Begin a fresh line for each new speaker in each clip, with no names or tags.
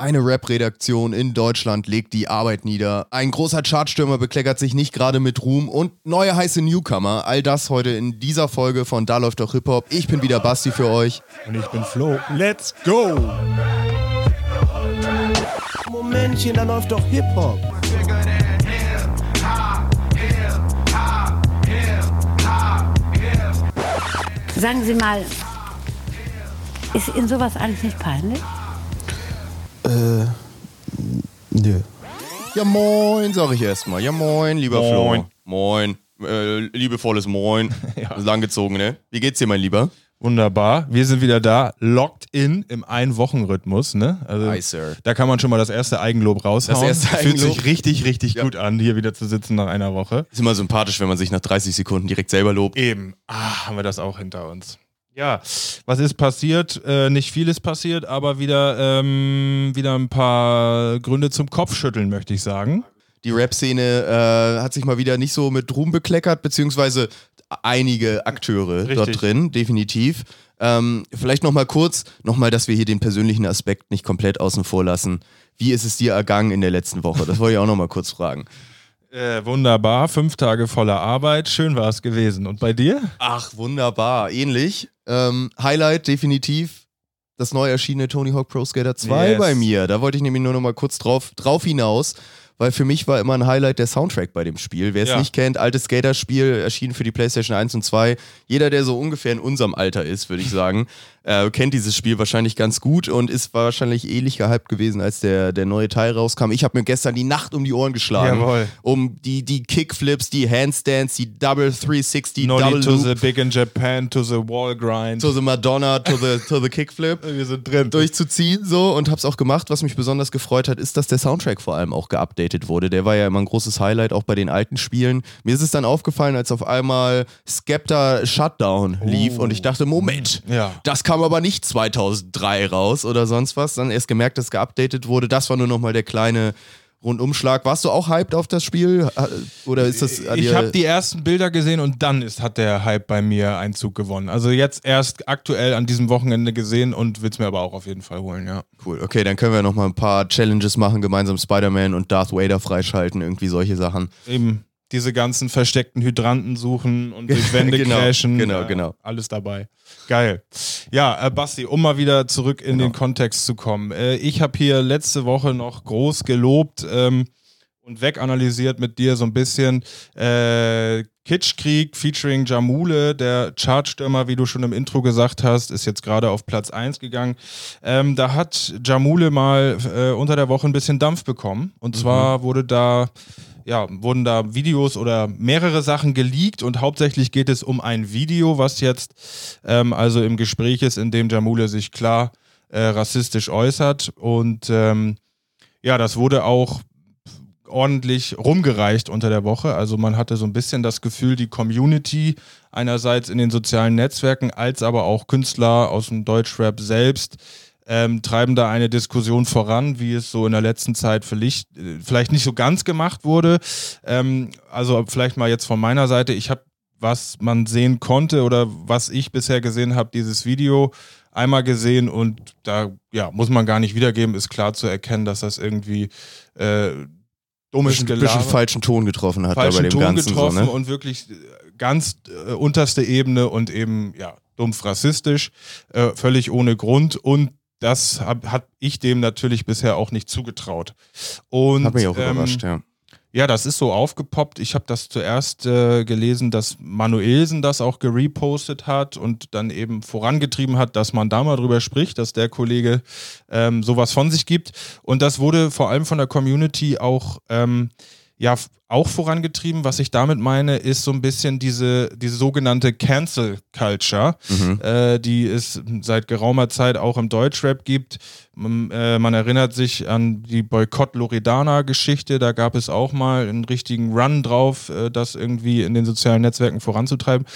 Eine Rap-Redaktion in Deutschland legt die Arbeit nieder. Ein großer Chartstürmer bekleckert sich nicht gerade mit Ruhm und neue heiße Newcomer. All das heute in dieser Folge von Da läuft doch Hip-Hop. Ich bin wieder Basti für euch.
Und ich bin Flo. Let's go!
Momentchen, da läuft doch Hip-Hop.
Sagen Sie mal, ist Ihnen sowas eigentlich nicht peinlich?
Äh, nö.
Ja moin, sag ich erstmal. Ja moin, lieber
Moin.
Flo. Moin. Äh, liebevolles Moin. Langgezogen, ne? Wie geht's dir, mein Lieber?
Wunderbar. Wir sind wieder da, locked in im Ein-Wochen-Rhythmus. Ne? Also,
Hi, Sir.
Da kann man schon mal das erste Eigenlob raushauen.
Das erste
Fühlt
Eigenlob.
sich richtig, richtig
Ja.
gut an, hier wieder zu sitzen nach einer Woche.
Ist immer sympathisch, wenn man sich nach 30 Sekunden direkt selber lobt.
Eben. Ah, haben wir das auch hinter uns. Ja, was ist passiert? Äh, nicht viel ist passiert, aber wieder, ähm, wieder ein paar Gründe zum Kopfschütteln, möchte ich sagen.
Die Rap-Szene äh, hat sich mal wieder nicht so mit Ruhm bekleckert, beziehungsweise einige Akteure
Richtig.
dort drin, definitiv. Ähm, vielleicht nochmal kurz, nochmal, dass wir hier den persönlichen Aspekt nicht komplett außen vor lassen. Wie ist es dir ergangen in der letzten Woche? Das wollte ich auch nochmal kurz fragen.
Äh, wunderbar, fünf Tage voller Arbeit, schön war es gewesen. Und bei dir?
Ach, wunderbar. Ähnlich. Ähm, Highlight definitiv das neu erschienene Tony Hawk Pro Skater 2
Yes.
bei mir. Da wollte ich nämlich nur noch mal kurz drauf, drauf hinaus, weil für mich war immer ein Highlight der Soundtrack bei dem Spiel. Wer es
Ja.
nicht kennt, altes Skater-Spiel, erschienen für die PlayStation 1 und 2. Jeder, der so ungefähr in unserem Alter ist, würde ich sagen, äh, kennt dieses Spiel wahrscheinlich ganz gut und ist wahrscheinlich ähnlich gehypt gewesen, als der, der neue Teil rauskam. Ich habe mir gestern die Nacht um die Ohren geschlagen.
Jawohl.
Um die, die Kickflips, die Handstands, die Double 360,
Nolly
Double
to
Loop.
the Big in Japan, to the Wall Grind.
to the Madonna, to the, to the Kickflip
wir sind drin.
durchzuziehen so und hab's auch gemacht. Was mich besonders gefreut hat, ist, dass der Soundtrack vor allem auch geupdatet wurde. Der war ja immer ein großes Highlight auch bei den alten Spielen. Mir ist es dann aufgefallen, als auf einmal Skepta Shutdown lief und ich dachte, Moment,
Ja.
das kam aber nicht 2003 raus oder sonst was. Dann erst gemerkt, dass geupdatet wurde. Das war nur nochmal der kleine Rundumschlag. Warst du auch hyped auf das Spiel? Oder ist das
Ich habe die ersten Bilder gesehen und dann ist, hat der Hype bei mir Einzug gewonnen. Also jetzt erst aktuell an diesem Wochenende gesehen und will es mir aber auch auf jeden Fall holen, ja.
Cool, okay, dann können wir noch mal ein paar Challenges machen, gemeinsam Spider-Man und Darth Vader freischalten, irgendwie solche Sachen.
Eben diese ganzen versteckten Hydranten suchen und durch Wände
Genau,
crashen.
genau,
äh,
genau.
Alles dabei. Geil. Ja, äh, Basti, um mal wieder zurück in
Genau.
den Kontext zu kommen. Äh, ich habe hier letzte Woche noch groß gelobt ähm, und weganalysiert mit dir so ein bisschen äh, Kitschkrieg featuring Jamule, der Chartstürmer, wie du schon im Intro gesagt hast, ist jetzt gerade auf Platz 1 gegangen. Ähm, da hat Jamule mal äh, unter der Woche ein bisschen Dampf bekommen. Und zwar wurde da ja, wurden da Videos oder mehrere Sachen geleakt und hauptsächlich geht es um ein Video, was jetzt ähm, also im Gespräch ist, in dem Jamule sich klar äh, rassistisch äußert und ähm, ja, das wurde auch ordentlich rumgereicht unter der Woche. Also man hatte so ein bisschen das Gefühl, die Community einerseits in den sozialen Netzwerken, als aber auch Künstler aus dem Deutschrap selbst ähm, treiben da eine Diskussion voran, wie es so in der letzten Zeit vielleicht, äh, vielleicht nicht so ganz gemacht wurde. Ähm, also vielleicht mal jetzt von meiner Seite, ich habe, was man sehen konnte oder was ich bisher gesehen habe, dieses Video einmal gesehen und da ja, muss man gar nicht wiedergeben, ist klar zu erkennen, dass das irgendwie äh, dummes Gelaber
bisschen falschen Ton getroffen hat da bei
falschen
dem
Ton
Ganzen.
getroffen
so, ne?
und wirklich äh, ganz äh, unterste Ebene und eben ja dumpf rassistisch, äh, völlig ohne Grund und das hab, hat ich dem natürlich bisher auch nicht zugetraut. Und,
Hat mich auch
ähm,
überrascht, ja.
Ja, das ist so aufgepoppt. Ich habe das zuerst äh, gelesen, dass Manuelsen das auch gerepostet hat und dann eben vorangetrieben hat, dass man da mal drüber spricht, dass der Kollege ähm, sowas von sich gibt. Und das wurde vor allem von der Community auch ähm, ja auch vorangetrieben. Was ich damit meine, ist so ein bisschen diese, diese sogenannte Cancel Culture,
Mhm.
äh, die es seit geraumer Zeit auch im Deutschrap gibt. Man, äh, man erinnert sich an die Boykott-Loredana-Geschichte. Da gab es auch mal einen richtigen Run drauf, äh, das irgendwie in den sozialen Netzwerken voranzutreiben.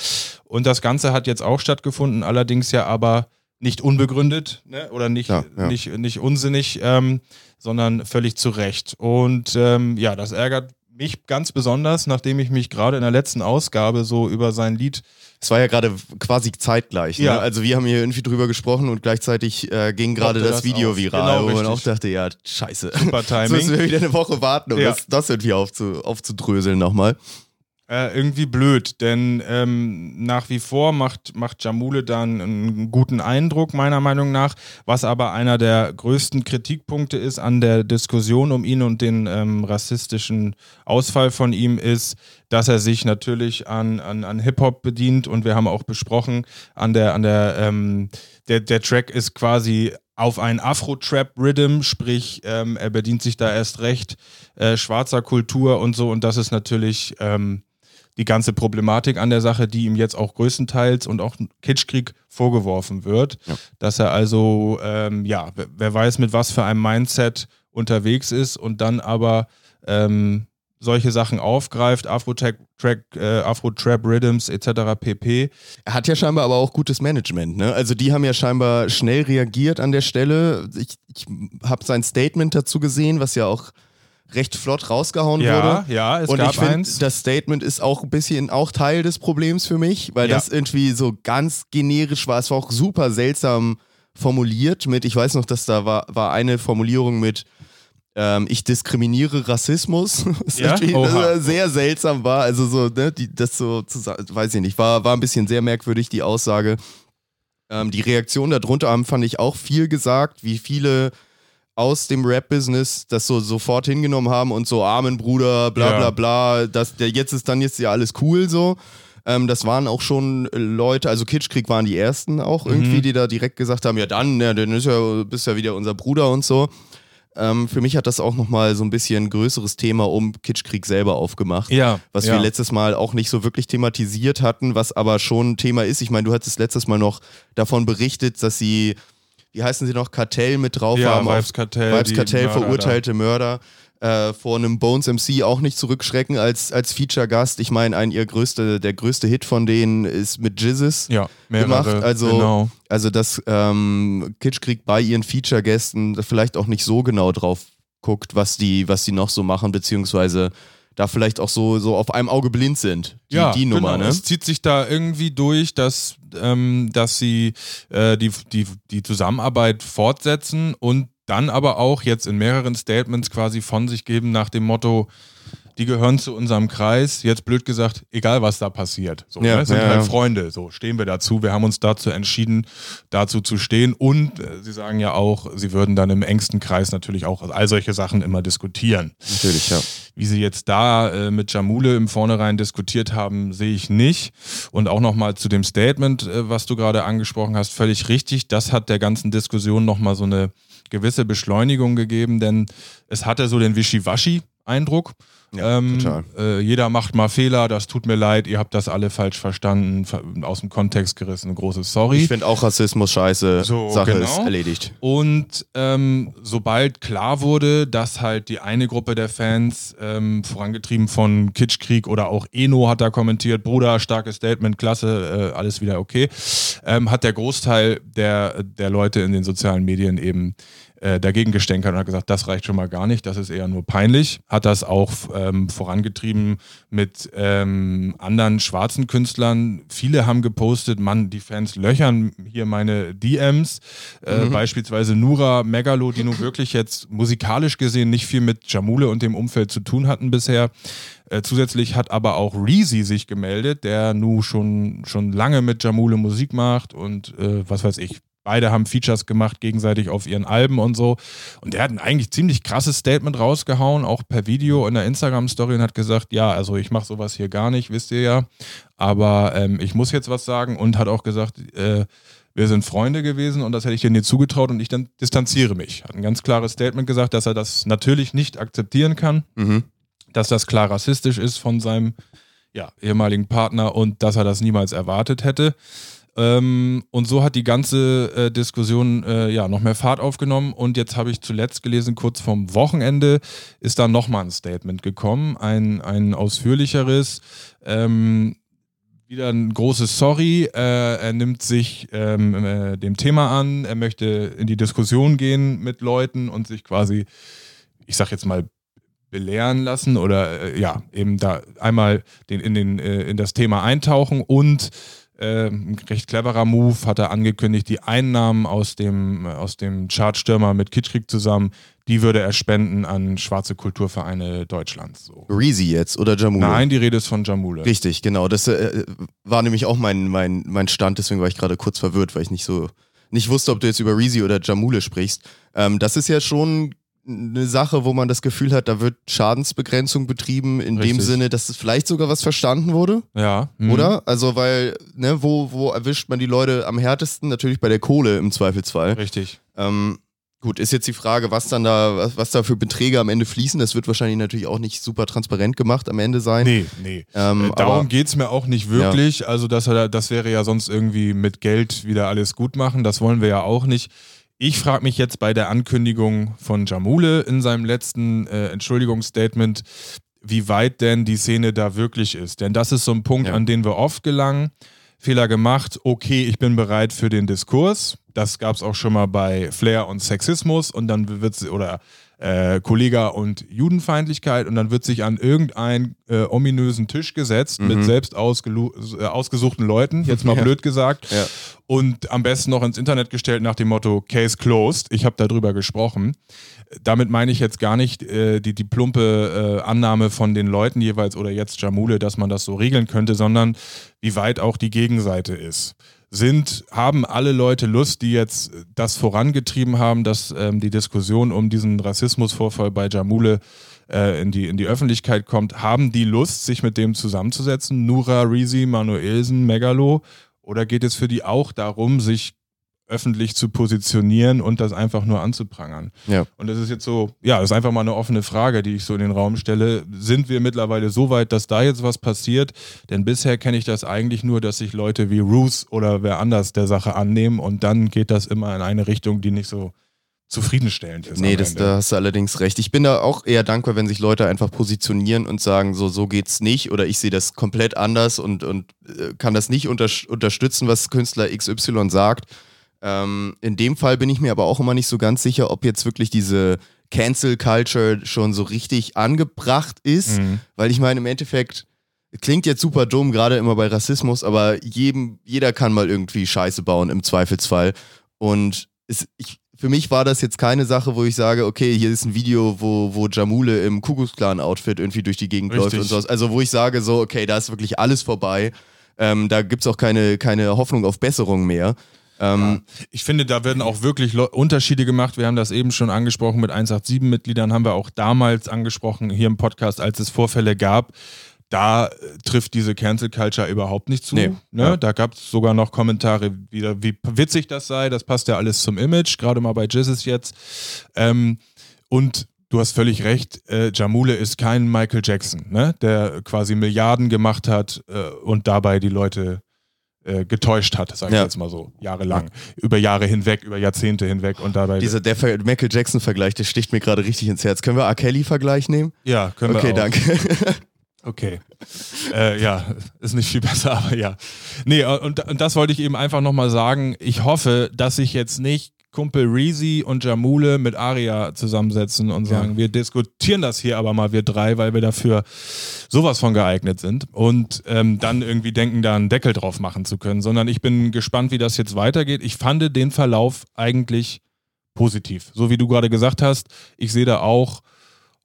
Und das Ganze hat jetzt auch stattgefunden, allerdings ja aber nicht unbegründet ne? oder nicht,
Ja, ja.
nicht, nicht unsinnig, ähm, sondern völlig zu Recht. Und ähm, ja, das ärgert mich ganz besonders, nachdem ich mich gerade in der letzten Ausgabe so über sein Lied
Es war ja gerade quasi zeitgleich. Ne?
Ja.
Also wir haben hier irgendwie drüber gesprochen und gleichzeitig äh, ging gerade das,
das
Video
auf.
viral,
Genau,
wo man
richtig.
auch dachte, ja, scheiße.
Super
Jetzt
Timing.
müssen wir wieder eine Woche warten, um
Ja.
das, das irgendwie aufzu, aufzudröseln nochmal.
Äh, irgendwie blöd, denn ähm, nach wie vor macht, macht Jamule dann einen guten Eindruck, meiner Meinung nach. Was aber einer der größten Kritikpunkte ist an der Diskussion um ihn und den ähm, rassistischen Ausfall von ihm, ist, dass er sich natürlich an, an, an Hip-Hop bedient. Und wir haben auch besprochen, an der, an der, ähm, der, der Track ist quasi auf ein Afro-Trap-Rhythm, sprich, ähm, er bedient sich da erst recht äh, schwarzer Kultur und so. Und das ist natürlich ähm, die ganze Problematik an der Sache, die ihm jetzt auch größtenteils und auch Kitschkrieg vorgeworfen wird,
Ja.
dass er also, ähm, ja, wer, weiß, mit was für einem Mindset unterwegs ist und dann aber ähm, solche Sachen aufgreift, Afro-Trap äh, Afro Rhythms etc. pp.
Er hat ja scheinbar aber auch gutes Management, ne? Also die haben ja scheinbar schnell reagiert an der Stelle. Ich, ich habe sein Statement dazu gesehen, was ja auch recht flott rausgehauen
Ja,
wurde.
ja, es
und
gab
ich finde, das Statement ist auch ein bisschen auch Teil des Problems für mich, weil
Ja.
das irgendwie so ganz generisch war. Es war auch super seltsam formuliert mit, ich weiß noch, dass da war, war eine Formulierung mit ähm, ich diskriminiere Rassismus, was
Ja?
äh, sehr seltsam war. Also so, ne, die, das so, weiß ich nicht, war, war ein bisschen sehr merkwürdig, die Aussage. Ähm, die Reaktion darunter haben, fand ich auch viel gesagt, wie viele aus dem Rap-Business das so sofort hingenommen haben und so Amen Bruder, bla
Ja.
bla bla, das, der, jetzt ist dann jetzt ja alles cool so. Ähm, das waren auch schon Leute, also Kitschkrieg waren die ersten auch irgendwie,
Mhm.
die da direkt gesagt haben, ja dann, ja, dann ist ja, bist ja wieder unser Bruder und so. Ähm, für mich hat das auch nochmal so ein bisschen ein größeres Thema um Kitschkrieg selber aufgemacht
Ja,
was
ja.
wir letztes Mal auch nicht so wirklich thematisiert hatten, was aber schon ein Thema ist. Ich meine, du hattest letztes Mal noch davon berichtet, dass sie, wie heißen sie noch, Kartell mit drauf
Ja,
haben.
Vibes Kartell,
Vibes Kartell, verurteilte Mörder. Äh, vor einem Bones MC auch nicht zurückschrecken als, als Feature-Gast. Ich meine, ein ihr größte, der größte Hit von denen ist mit Jizzes
ja,
gemacht. Also,
genau.
also dass ähm, Kitschkrieg bei ihren Feature-Gästen vielleicht auch nicht so genau drauf guckt, was die, was die noch so machen, beziehungsweise da vielleicht auch so, so auf einem Auge blind sind. Die,
ja,
die Nummer,
genau.
ne?
Es zieht sich da irgendwie durch, dass, ähm, dass sie äh, die, die, die Zusammenarbeit fortsetzen und dann aber auch jetzt in mehreren Statements quasi von sich geben nach dem Motto, die gehören zu unserem Kreis, jetzt blöd gesagt, egal was da passiert. So,
Ja,
ne? sind
ja,
halt
ja.
Freunde, so stehen wir dazu. Wir haben uns dazu entschieden, dazu zu stehen und äh, sie sagen ja auch, sie würden dann im engsten Kreis natürlich auch all solche Sachen immer diskutieren.
Natürlich, ja.
Wie sie jetzt da äh, mit Jamule im Vornherein diskutiert haben, sehe ich nicht. Und auch nochmal zu dem Statement, äh, was du gerade angesprochen hast, völlig richtig. Das hat der ganzen Diskussion nochmal so eine gewisse Beschleunigung gegeben, denn es hatte so den Wischiwaschi-Eindruck.
Ja,
ähm,
total.
Äh, jeder macht mal Fehler, das tut mir leid, ihr habt das alle falsch verstanden, ver- aus dem Kontext gerissen, ein großes Sorry.
Ich finde auch Rassismus scheiße.
So,
Sache
genau.
ist erledigt.
Und ähm, sobald klar wurde, dass halt die eine Gruppe der Fans, ähm, vorangetrieben von Kitschkrieg oder auch Eno hat da kommentiert, Bruder, starkes Statement, klasse, äh, alles wieder okay, ähm, hat der Großteil der, der Leute in den sozialen Medien eben äh, dagegen gestänkert und hat gesagt, das reicht schon mal gar nicht, das ist eher nur peinlich. Hat das auch ähm, vorangetrieben mit ähm, anderen schwarzen Künstlern. Viele haben gepostet, Mann, die Fans löchern hier meine DMs. Äh, Beispielsweise Nura Megalo, die nun wirklich jetzt musikalisch gesehen nicht viel mit Jamule und dem Umfeld zu tun hatten bisher. Äh, zusätzlich hat aber auch Reezy sich gemeldet, der nun schon, schon lange mit Jamule Musik macht und äh, was weiß ich. Beide haben Features gemacht, gegenseitig auf ihren Alben und so. Und der hat ein eigentlich ziemlich krasses Statement rausgehauen, auch per Video in der Instagram-Story und hat gesagt, ja, also ich mache sowas hier gar nicht, wisst ihr ja. Aber ähm, ich muss jetzt was sagen und hat auch gesagt, äh, wir sind Freunde gewesen und das hätte ich dir nie zugetraut und ich dann distanziere mich. Hat ein ganz klares Statement gesagt, dass er das natürlich nicht akzeptieren kann
Mhm.
dass das klar rassistisch ist von seinem ja, ehemaligen Partner und dass er das niemals erwartet hätte. Ähm, und so hat die ganze äh, Diskussion äh, ja noch mehr Fahrt aufgenommen. Und jetzt habe ich zuletzt gelesen, kurz vorm Wochenende ist da nochmal ein Statement gekommen, ein, ein ausführlicheres. Ähm, wieder ein großes Sorry. Äh, er nimmt sich ähm, äh, dem Thema an. Er möchte in die Diskussion gehen mit Leuten und sich quasi, ich sag jetzt mal, belehren lassen oder äh, ja, eben da einmal den, in, den, äh, in das Thema eintauchen und äh, ein recht cleverer Move hat er angekündigt, die Einnahmen aus dem, aus dem Chartstürmer mit Kitschkrieg zusammen, die würde er spenden an schwarze Kulturvereine Deutschlands. So.
Reezy jetzt oder Jamule?
Nein, die Rede ist von Jamule.
Richtig, genau. Das äh, war nämlich auch mein, mein, mein Stand, deswegen war ich gerade kurz verwirrt, weil ich nicht so nicht wusste, ob du jetzt über Reezy oder Jamule sprichst. Ähm, das ist ja schon eine Sache, wo man das Gefühl hat, da wird Schadensbegrenzung betrieben, in
Richtig.
dem Sinne, dass es vielleicht sogar was verstanden wurde,
Ja. mhm.
oder? Also, weil, ne, wo, wo erwischt man die Leute am härtesten? Natürlich bei der Kohle im Zweifelsfall.
Richtig.
Ähm, gut, ist jetzt die Frage, was dann da, was, was da für Beträge am Ende fließen. Das wird wahrscheinlich natürlich auch nicht super transparent gemacht am Ende sein.
Nee, nee.
Ähm,
Äh, Darum geht es mir auch nicht wirklich. Also, dass er, da- das wäre ja sonst irgendwie mit Geld wieder alles gut machen. Das wollen wir ja auch nicht. Ich frage mich jetzt bei der Ankündigung von Jamule in seinem letzten äh, Entschuldigungsstatement, wie weit denn die Szene da wirklich ist. Denn das ist so ein Punkt,
Ja.
an den wir oft gelangen. Fehler gemacht, okay, ich bin bereit für den Diskurs. Das gab es auch schon mal bei Flair und Sexismus und dann wird's oder äh, Kollega und Judenfeindlichkeit und dann wird sich an irgendeinen äh, ominösen Tisch gesetzt mit selbst äh, ausgesuchten Leuten, jetzt mal
Ja.
blöd gesagt,
Ja.
und am besten noch ins Internet gestellt nach dem Motto Case closed. Ich habe darüber gesprochen. Damit meine ich jetzt gar nicht äh, die, die plumpe äh, Annahme von den Leuten jeweils oder jetzt Jamule, dass man das so regeln könnte, sondern wie weit auch die Gegenseite ist. Sind, haben alle Leute Lust, die jetzt das vorangetrieben haben, dass ähm, die Diskussion um diesen Rassismusvorfall bei Jamule äh, in, die, in die Öffentlichkeit kommt, haben die Lust, sich mit dem zusammenzusetzen? Nura, Reezy, Manuelsen, Megalo? Oder geht es für die auch darum, sich öffentlich zu positionieren und das einfach nur anzuprangern?
Ja.
Und das ist jetzt so, ja, das ist einfach mal eine offene Frage, die ich so in den Raum stelle. Sind wir mittlerweile so weit, dass da jetzt was passiert? Denn bisher kenne ich das eigentlich nur, dass sich Leute wie Roos oder wer anders der Sache annehmen und dann geht das immer in eine Richtung, die nicht so zufriedenstellend ist.
Nee, das, da hast du allerdings recht. Ich bin da auch eher dankbar, wenn sich Leute einfach positionieren und sagen, so, so geht's nicht oder ich sehe das komplett anders und, und äh, kann das nicht unter, unterstützen, was Künstler XY sagt. Ähm, in dem Fall bin ich mir aber auch immer nicht so ganz sicher, ob jetzt wirklich diese Cancel Culture schon so richtig angebracht ist,
Mhm.
weil ich meine, im Endeffekt klingt jetzt super dumm, gerade immer bei Rassismus, aber jedem, jeder kann mal irgendwie Scheiße bauen im Zweifelsfall. Und es, ich, für mich war das jetzt keine Sache, wo ich sage, okay, hier ist ein Video, wo, wo Jamule im Kuckucksklan-Outfit irgendwie durch die Gegend läuft
Richtig.
und sowas. Also wo ich sage, so, okay, da ist wirklich alles vorbei. Ähm, da gibt es auch keine, keine Hoffnung auf Besserung mehr. Ähm,
Ich finde, da werden auch wirklich Unterschiede gemacht. Wir haben das eben schon angesprochen mit 187-Mitgliedern, haben wir auch damals angesprochen hier im Podcast, als es Vorfälle gab. Da äh, trifft diese Cancel Culture überhaupt nicht zu.
Nee.
Ne?
Ja.
Da gab es sogar noch Kommentare, wieder, wie witzig das sei. Das passt ja alles zum Image, gerade mal bei Jizzes jetzt. Ähm, und du hast völlig recht, äh, Jamule ist kein Michael Jackson, ne? der quasi Milliarden gemacht hat äh, und dabei die Leute äh, getäuscht hat, sag ich
Ja.
jetzt mal so, jahrelang. Über Jahre hinweg, über Jahrzehnte hinweg und dabei.
dieser, der Ver- Michael Jackson-Vergleich, der sticht mir gerade richtig ins Herz. Können wir R. Kelly-Vergleich nehmen?
ja, können
Okay,
wir auch.
danke.
Okay. äh, ja, ist nicht viel besser, aber ja. Nee, und, und das wollte ich eben einfach nochmal sagen. Ich hoffe, dass sich jetzt nicht Kumpel Reezy und Jamule mit Aria zusammensetzen und sagen, wir diskutieren das hier aber mal, wir drei, weil wir dafür sowas von geeignet sind. Und ähm, dann irgendwie denken, da einen Deckel drauf machen zu können, sondern ich bin gespannt, wie das jetzt weitergeht. Ich fand den Verlauf eigentlich positiv. So wie du gerade gesagt hast, ich sehe da auch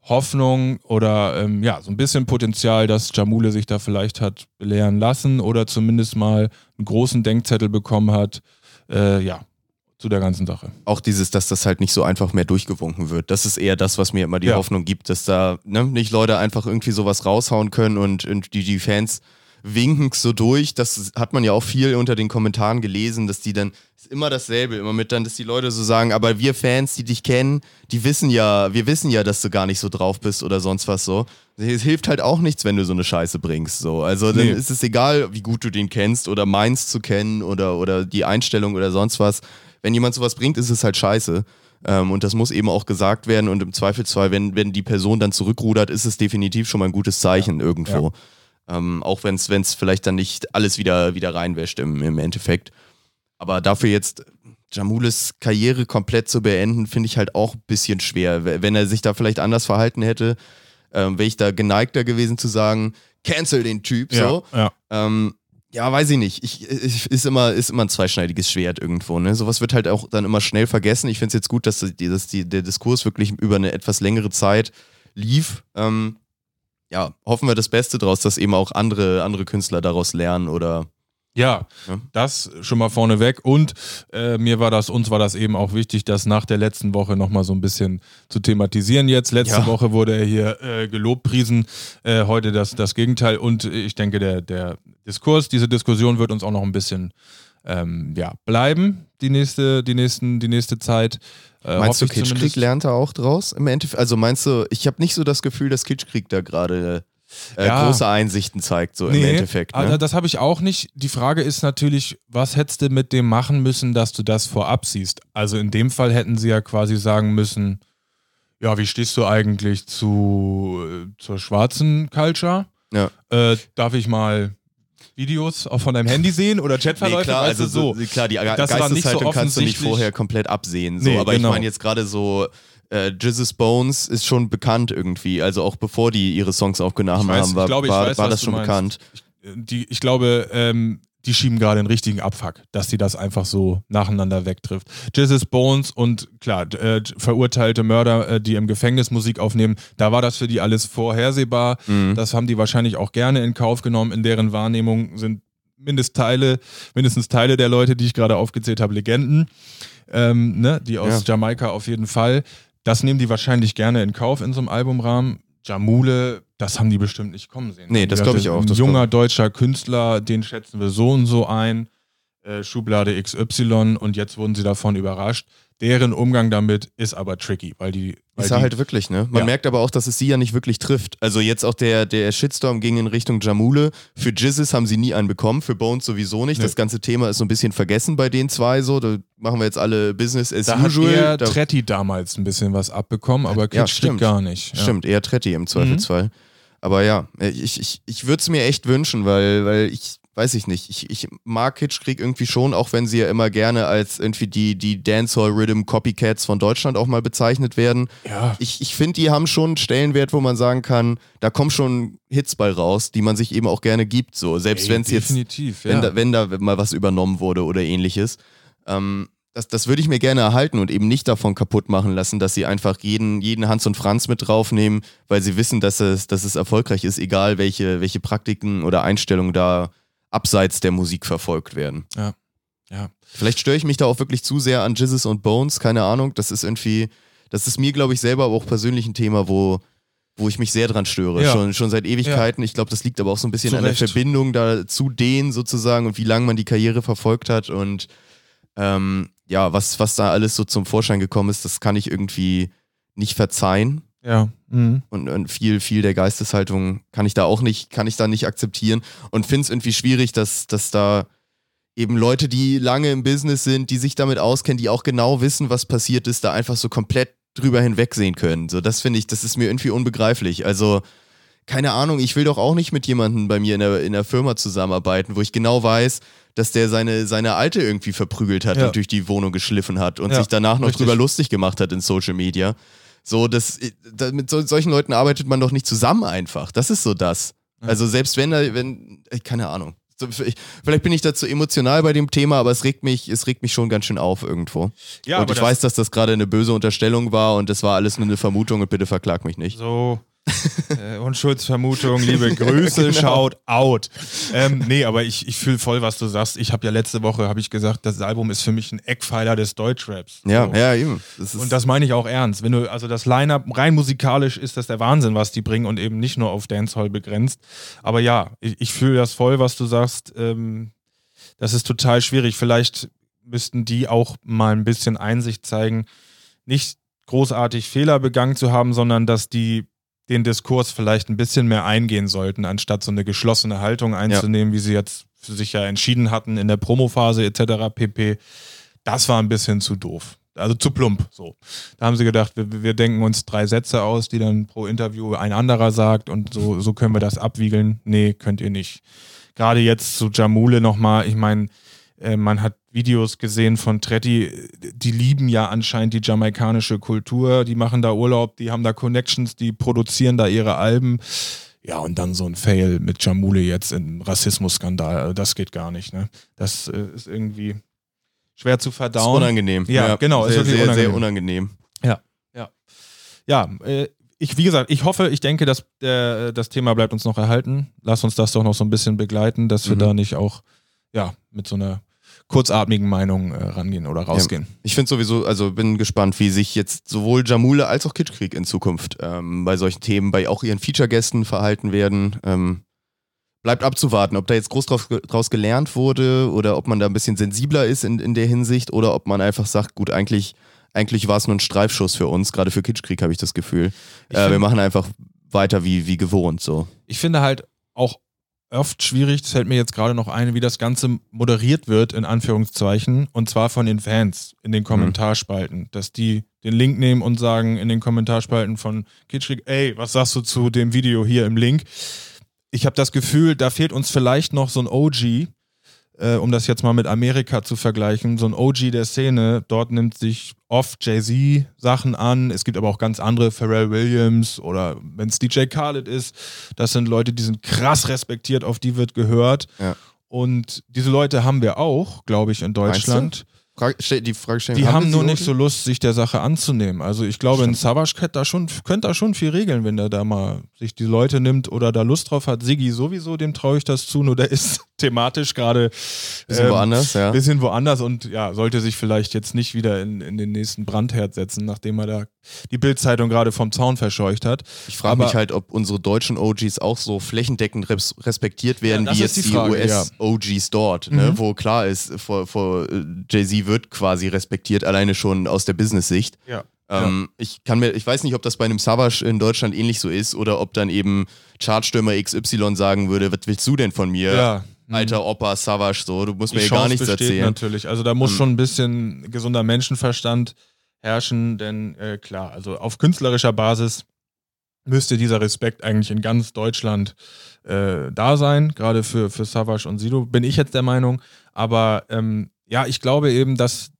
Hoffnung oder ähm, ja, so ein bisschen Potenzial, dass Jamule sich da vielleicht hat belehren lassen oder zumindest mal einen großen Denkzettel bekommen hat, äh, ja, zu der ganzen Sache.
auch dieses, dass das halt nicht so einfach mehr durchgewunken wird. Das ist eher das, was mir immer die
Ja.
Hoffnung gibt, dass da ne, nicht Leute einfach irgendwie sowas raushauen können und, und die, die Fans winken so durch. Das hat man ja auch viel unter den Kommentaren gelesen, dass die dann, ist immer dasselbe, immer mit dann, dass die Leute so sagen, aber wir Fans, die dich kennen, die wissen ja, wir wissen ja, dass du gar nicht so drauf bist oder sonst was so. Es hilft halt auch nichts, wenn du so eine Scheiße bringst. So. Also dann
Nee.
ist es egal, wie gut du den kennst oder meinst zu kennen oder, oder die Einstellung oder sonst was. Wenn jemand sowas bringt, ist es halt scheiße. Ähm, und das muss eben auch gesagt werden. Und im Zweifelsfall, wenn, wenn die Person dann zurückrudert, ist es definitiv schon mal ein gutes Zeichen irgendwo. Ähm, auch wenn es vielleicht dann nicht alles wieder, wieder reinwäscht im, im Endeffekt. Aber dafür jetzt Jamules Karriere komplett zu beenden, finde ich halt auch ein bisschen schwer. Wenn er sich da vielleicht anders verhalten hätte, ähm, wäre ich da geneigter gewesen zu sagen, cancel den Typ, so.
Ja, ja.
Ähm, ja, weiß ich nicht. Ich, ich, ist, immer, ist immer ein zweischneidiges Schwert irgendwo. Ne? Sowas wird halt auch dann immer schnell vergessen. Ich finde es jetzt gut, dass, die, dass die, der Diskurs wirklich über eine etwas längere Zeit lief. Ähm, ja, hoffen wir das Beste draus, dass eben auch andere, andere Künstler daraus lernen oder
Ja,
Ja.
das schon mal vorneweg. Und äh, mir war das, uns war das eben auch wichtig, das nach der letzten Woche nochmal so ein bisschen zu thematisieren jetzt. Letzte
Ja.
Woche wurde er hier äh, gelobt, priesen, äh, heute das, das Gegenteil. Und ich denke, der, der Diskurs, diese Diskussion wird uns auch noch ein bisschen ähm, ja, bleiben, die nächste, die nächsten, die nächste Zeit. Äh,
Meinst du, Kitschkrieg lernt er auch draus im Endeffekt? Also meinst du, ich habe nicht so das Gefühl, dass Kitschkrieg da gerade äh,
Ja.
große Einsichten zeigt, so im Endeffekt.
also
Ne?
das habe ich auch nicht. Die Frage ist natürlich, was hättest du mit dem machen müssen, dass du das vorab siehst? Also in dem Fall hätten sie ja quasi sagen müssen, ja, wie stehst du eigentlich zu äh, zur schwarzen Culture?
Ja.
Äh, darf ich mal Videos auch von deinem Handy sehen oder Chatverläufe?
Nee, klar, also
du,
so, klar, die
Das war nicht so
kannst du nicht vorher komplett absehen. So.
Nee,
aber
genau.
ich meine jetzt gerade so, äh, Jesus Bones ist schon bekannt irgendwie. Also auch bevor die ihre Songs aufgenommen
Ich weiß-
haben,
ich
war,
glaube, ich
war,
weiß,
war das schon
meinst.
bekannt.
die, ich glaube, ähm, die schieben gerade einen richtigen Abfuck, dass die das einfach so nacheinander wegtrifft. Jesus Bones und klar, äh, verurteilte Mörder, äh, die im Gefängnis Musik aufnehmen, da war das für die alles vorhersehbar.
Mhm.
Das haben die wahrscheinlich auch gerne in Kauf genommen. In deren Wahrnehmung sind mindestens Teile, mindestens Teile der Leute, die ich gerade aufgezählt habe, Legenden, ähm, ne, die aus
Ja.
Jamaika auf jeden Fall. Das nehmen die wahrscheinlich gerne in Kauf in so einem Albumrahmen. Jamule, das haben die bestimmt nicht kommen sehen.
Nee, das
Die
glaub
hatte
ich auch,
Ein
das
junger deutscher Künstler, den schätzen wir so und so ein. Äh, Schublade XY und jetzt wurden sie davon überrascht. Deren Umgang damit ist aber tricky, weil die. Weil
Ist
die
halt wirklich, ne? Man
Ja.
merkt aber auch, dass es sie ja nicht wirklich trifft. Also jetzt auch der, der Shitstorm ging in Richtung Jamule. Für Jizzes haben sie nie einen bekommen, für Bones sowieso nicht.
Nee.
Das ganze Thema ist so ein bisschen vergessen bei den zwei so. Da machen wir jetzt alle Business as
da hat
usual.
eher
Da-
Tretti damals ein bisschen was abbekommen, aber
Ja,
Kitsch
stimmt.
gar nicht. Ja. Mhm.
Stimmt, eher Tretti im Zweifelsfall. Aber ja, ich, ich, ich würde es mir echt wünschen, weil, weil ich, weiß ich nicht, ich, ich mag Kitschkrieg irgendwie schon, auch wenn sie ja immer gerne als irgendwie die, die Dancehall-Rhythm-Copycats von Deutschland auch mal bezeichnet werden.
Ja.
Ich, ich finde, die haben schon einen Stellenwert, wo man sagen kann, da kommen schon Hits bei raus, die man sich eben auch gerne gibt, so. Selbst wenn es jetzt
Definitiv, ja.
wenn, da, wenn da mal was übernommen wurde oder ähnliches. Ähm, das, das würde ich mir gerne erhalten und eben nicht davon kaputt machen lassen, dass sie einfach jeden, jeden Hans und Franz mit draufnehmen, weil sie wissen, dass es, dass es erfolgreich ist, egal welche, welche Praktiken oder Einstellungen da abseits der Musik verfolgt werden.
Ja. Ja.
Vielleicht störe ich mich da auch wirklich zu sehr an Jizzes und Bones, keine Ahnung. Das ist irgendwie, das ist mir, glaube ich, selber aber auch persönlich ein Thema, wo, wo ich mich sehr dran störe.
Ja.
Schon, schon seit Ewigkeiten. Ich glaube, das liegt aber auch so ein bisschen
Zu
an der. Verbindung da zu denen sozusagen und wie lange man die Karriere verfolgt hat und ähm, ja, was, was da alles so zum Vorschein gekommen ist, das kann ich irgendwie nicht verzeihen.
Ja. Mhm.
Und, und viel, viel der Geisteshaltung kann ich da auch nicht, kann ich da nicht akzeptieren und finde es irgendwie schwierig, dass, dass da eben Leute, die lange im Business sind, die sich damit auskennen, die auch genau wissen, was passiert ist, da einfach so komplett drüber hinwegsehen können. So, das finde ich, das ist mir irgendwie unbegreiflich. Also, keine Ahnung, ich will doch auch nicht mit jemandem bei mir in der, in der Firma zusammenarbeiten, wo ich genau weiß, dass der seine, seine Alte irgendwie verprügelt hat
Ja.
und durch die Wohnung geschliffen hat und
Ja,
sich danach noch
richtig.
drüber lustig gemacht hat in Social Media. So, das, da, mit so, solchen Leuten arbeitet man doch nicht zusammen einfach. Das ist so das. Also selbst wenn da, wenn, äh, keine Ahnung. Vielleicht bin ich dazu emotional bei dem Thema, aber es regt mich, es regt mich schon ganz schön auf irgendwo.
Ja,
und
aber
ich
das-
weiß, dass das gerade eine böse Unterstellung war und das war alles nur eine Vermutung und bitte verklag mich nicht.
So. Äh, Unschuldsvermutung, liebe Grüße,
Genau.
shout out. Ähm, nee, aber ich, ich fühle voll, was du sagst. Ich habe ja letzte Woche, habe ich gesagt, das Album ist für mich ein Eckpfeiler des Deutschraps.
Ja,
So.
ja, eben. Das
Und das meine ich auch ernst. Wenn du, also das Line-Up rein musikalisch ist das der Wahnsinn, was die bringen und eben nicht nur auf Dancehall begrenzt. Aber ja, ich, ich fühle das voll, was du sagst. Ähm, das ist total schwierig. Vielleicht müssten die auch mal ein bisschen Einsicht zeigen, nicht großartig Fehler begangen zu haben, sondern dass die den Diskurs vielleicht ein bisschen mehr eingehen sollten, anstatt so eine geschlossene Haltung einzunehmen, wie sie jetzt für sich ja entschieden hatten in der Promophase etc. pp. Das war ein bisschen zu doof. Also zu plump. So. Da haben sie gedacht, wir, wir denken uns drei Sätze aus, die dann pro Interview ein anderer sagt und so, so können wir das abwiegeln. Nee, könnt ihr nicht. Gerade jetzt zu Jamule nochmal, ich meine, man hat Videos gesehen von Tretti, die lieben ja anscheinend die jamaikanische Kultur, die machen da Urlaub, die haben da Connections, die produzieren da ihre Alben. Ja, und dann so ein Fail mit Jamule jetzt im Rassismusskandal. Also das geht gar nicht, ne? Das äh, ist irgendwie schwer zu
Das ist
verdauen.
unangenehm.
Ja, genau, ist
Sehr,
wirklich
sehr, sehr
unangenehm.
unangenehm.
Ja, äh, ich, wie gesagt, ich hoffe, ich denke, dass der, das Thema bleibt uns noch erhalten. Lass uns das doch noch so ein bisschen begleiten, dass wir
Mhm.
da nicht auch ja, mit so einer kurzatmigen Meinung äh, rangehen oder rausgehen.
Ich finde sowieso, also bin gespannt, wie sich jetzt sowohl Jamule als auch Kitschkrieg in Zukunft ähm, bei solchen Themen, bei auch ihren Feature-Gästen verhalten werden. Ähm, bleibt abzuwarten, ob da jetzt groß drauf, draus gelernt wurde oder ob man da ein bisschen sensibler ist in, in der Hinsicht oder ob man einfach sagt, gut, eigentlich, eigentlich war es nur ein Streifschuss für uns, gerade für Kitschkrieg habe ich das Gefühl.
Ich
Äh, wir machen einfach weiter wie, wie gewohnt so.
Ich finde halt auch oft schwierig, das fällt mir jetzt gerade noch ein, wie das Ganze moderiert wird, in Anführungszeichen, und zwar von den Fans in den Kommentarspalten, dass die den Link nehmen und sagen in den Kommentarspalten von Kitschkrieg, ey, was sagst du zu dem Video hier im Link? Ich habe das Gefühl, da fehlt uns vielleicht noch so ein OG, äh, um das jetzt mal mit Amerika zu vergleichen, so ein OG der Szene. Dort nimmt sich oft Jay-Z Sachen an. Es gibt aber auch ganz andere, Pharrell Williams oder wenn es DJ Khaled ist. Das sind Leute, die sind krass respektiert, auf die wird gehört.
Ja.
Und diese Leute haben wir auch, glaube ich, in Deutschland.
Frage, die Frage
Die
wir
haben nur nicht so? Lust, sich der Sache anzunehmen. Also ich glaube, ein Savage könnte da schon, könnte da schon viel regeln, wenn der da mal sich die Leute nimmt oder da Lust drauf hat. Siggi sowieso, dem traue ich das zu, nur der ist thematisch gerade
Bisschen
ähm,
woanders, ja.
bisschen woanders und ja, sollte sich vielleicht jetzt nicht wieder in, in den nächsten Brandherd setzen, nachdem er da die Bildzeitung gerade vom Zaun verscheucht hat.
Ich frage mich halt, ob unsere deutschen OGs auch so flächendeckend res respektiert werden,
Ja,
wie jetzt
die
die, US-OGs dort, ne?
Mhm.
wo klar ist, vor, vor äh, Jay-Z wird quasi respektiert, alleine schon aus der Business-Sicht.
Ja.
Ähm, Ich kann mir, ich weiß nicht, ob das bei einem Savage in Deutschland ähnlich so ist oder ob dann eben Chartstürmer XY sagen würde, was willst du denn von mir?
Ja.
Alter Opa Savage, so, du musst
Die
mir hier gar nichts
besteht
erzählen.
natürlich. Also da muss
Ähm.
schon ein bisschen gesunder Menschenverstand herrschen, denn äh, klar, also auf künstlerischer Basis müsste dieser Respekt eigentlich in ganz Deutschland äh, da sein, gerade für, für Savage und Sido, bin ich jetzt der Meinung. Aber ähm, ja, ich glaube eben, dass,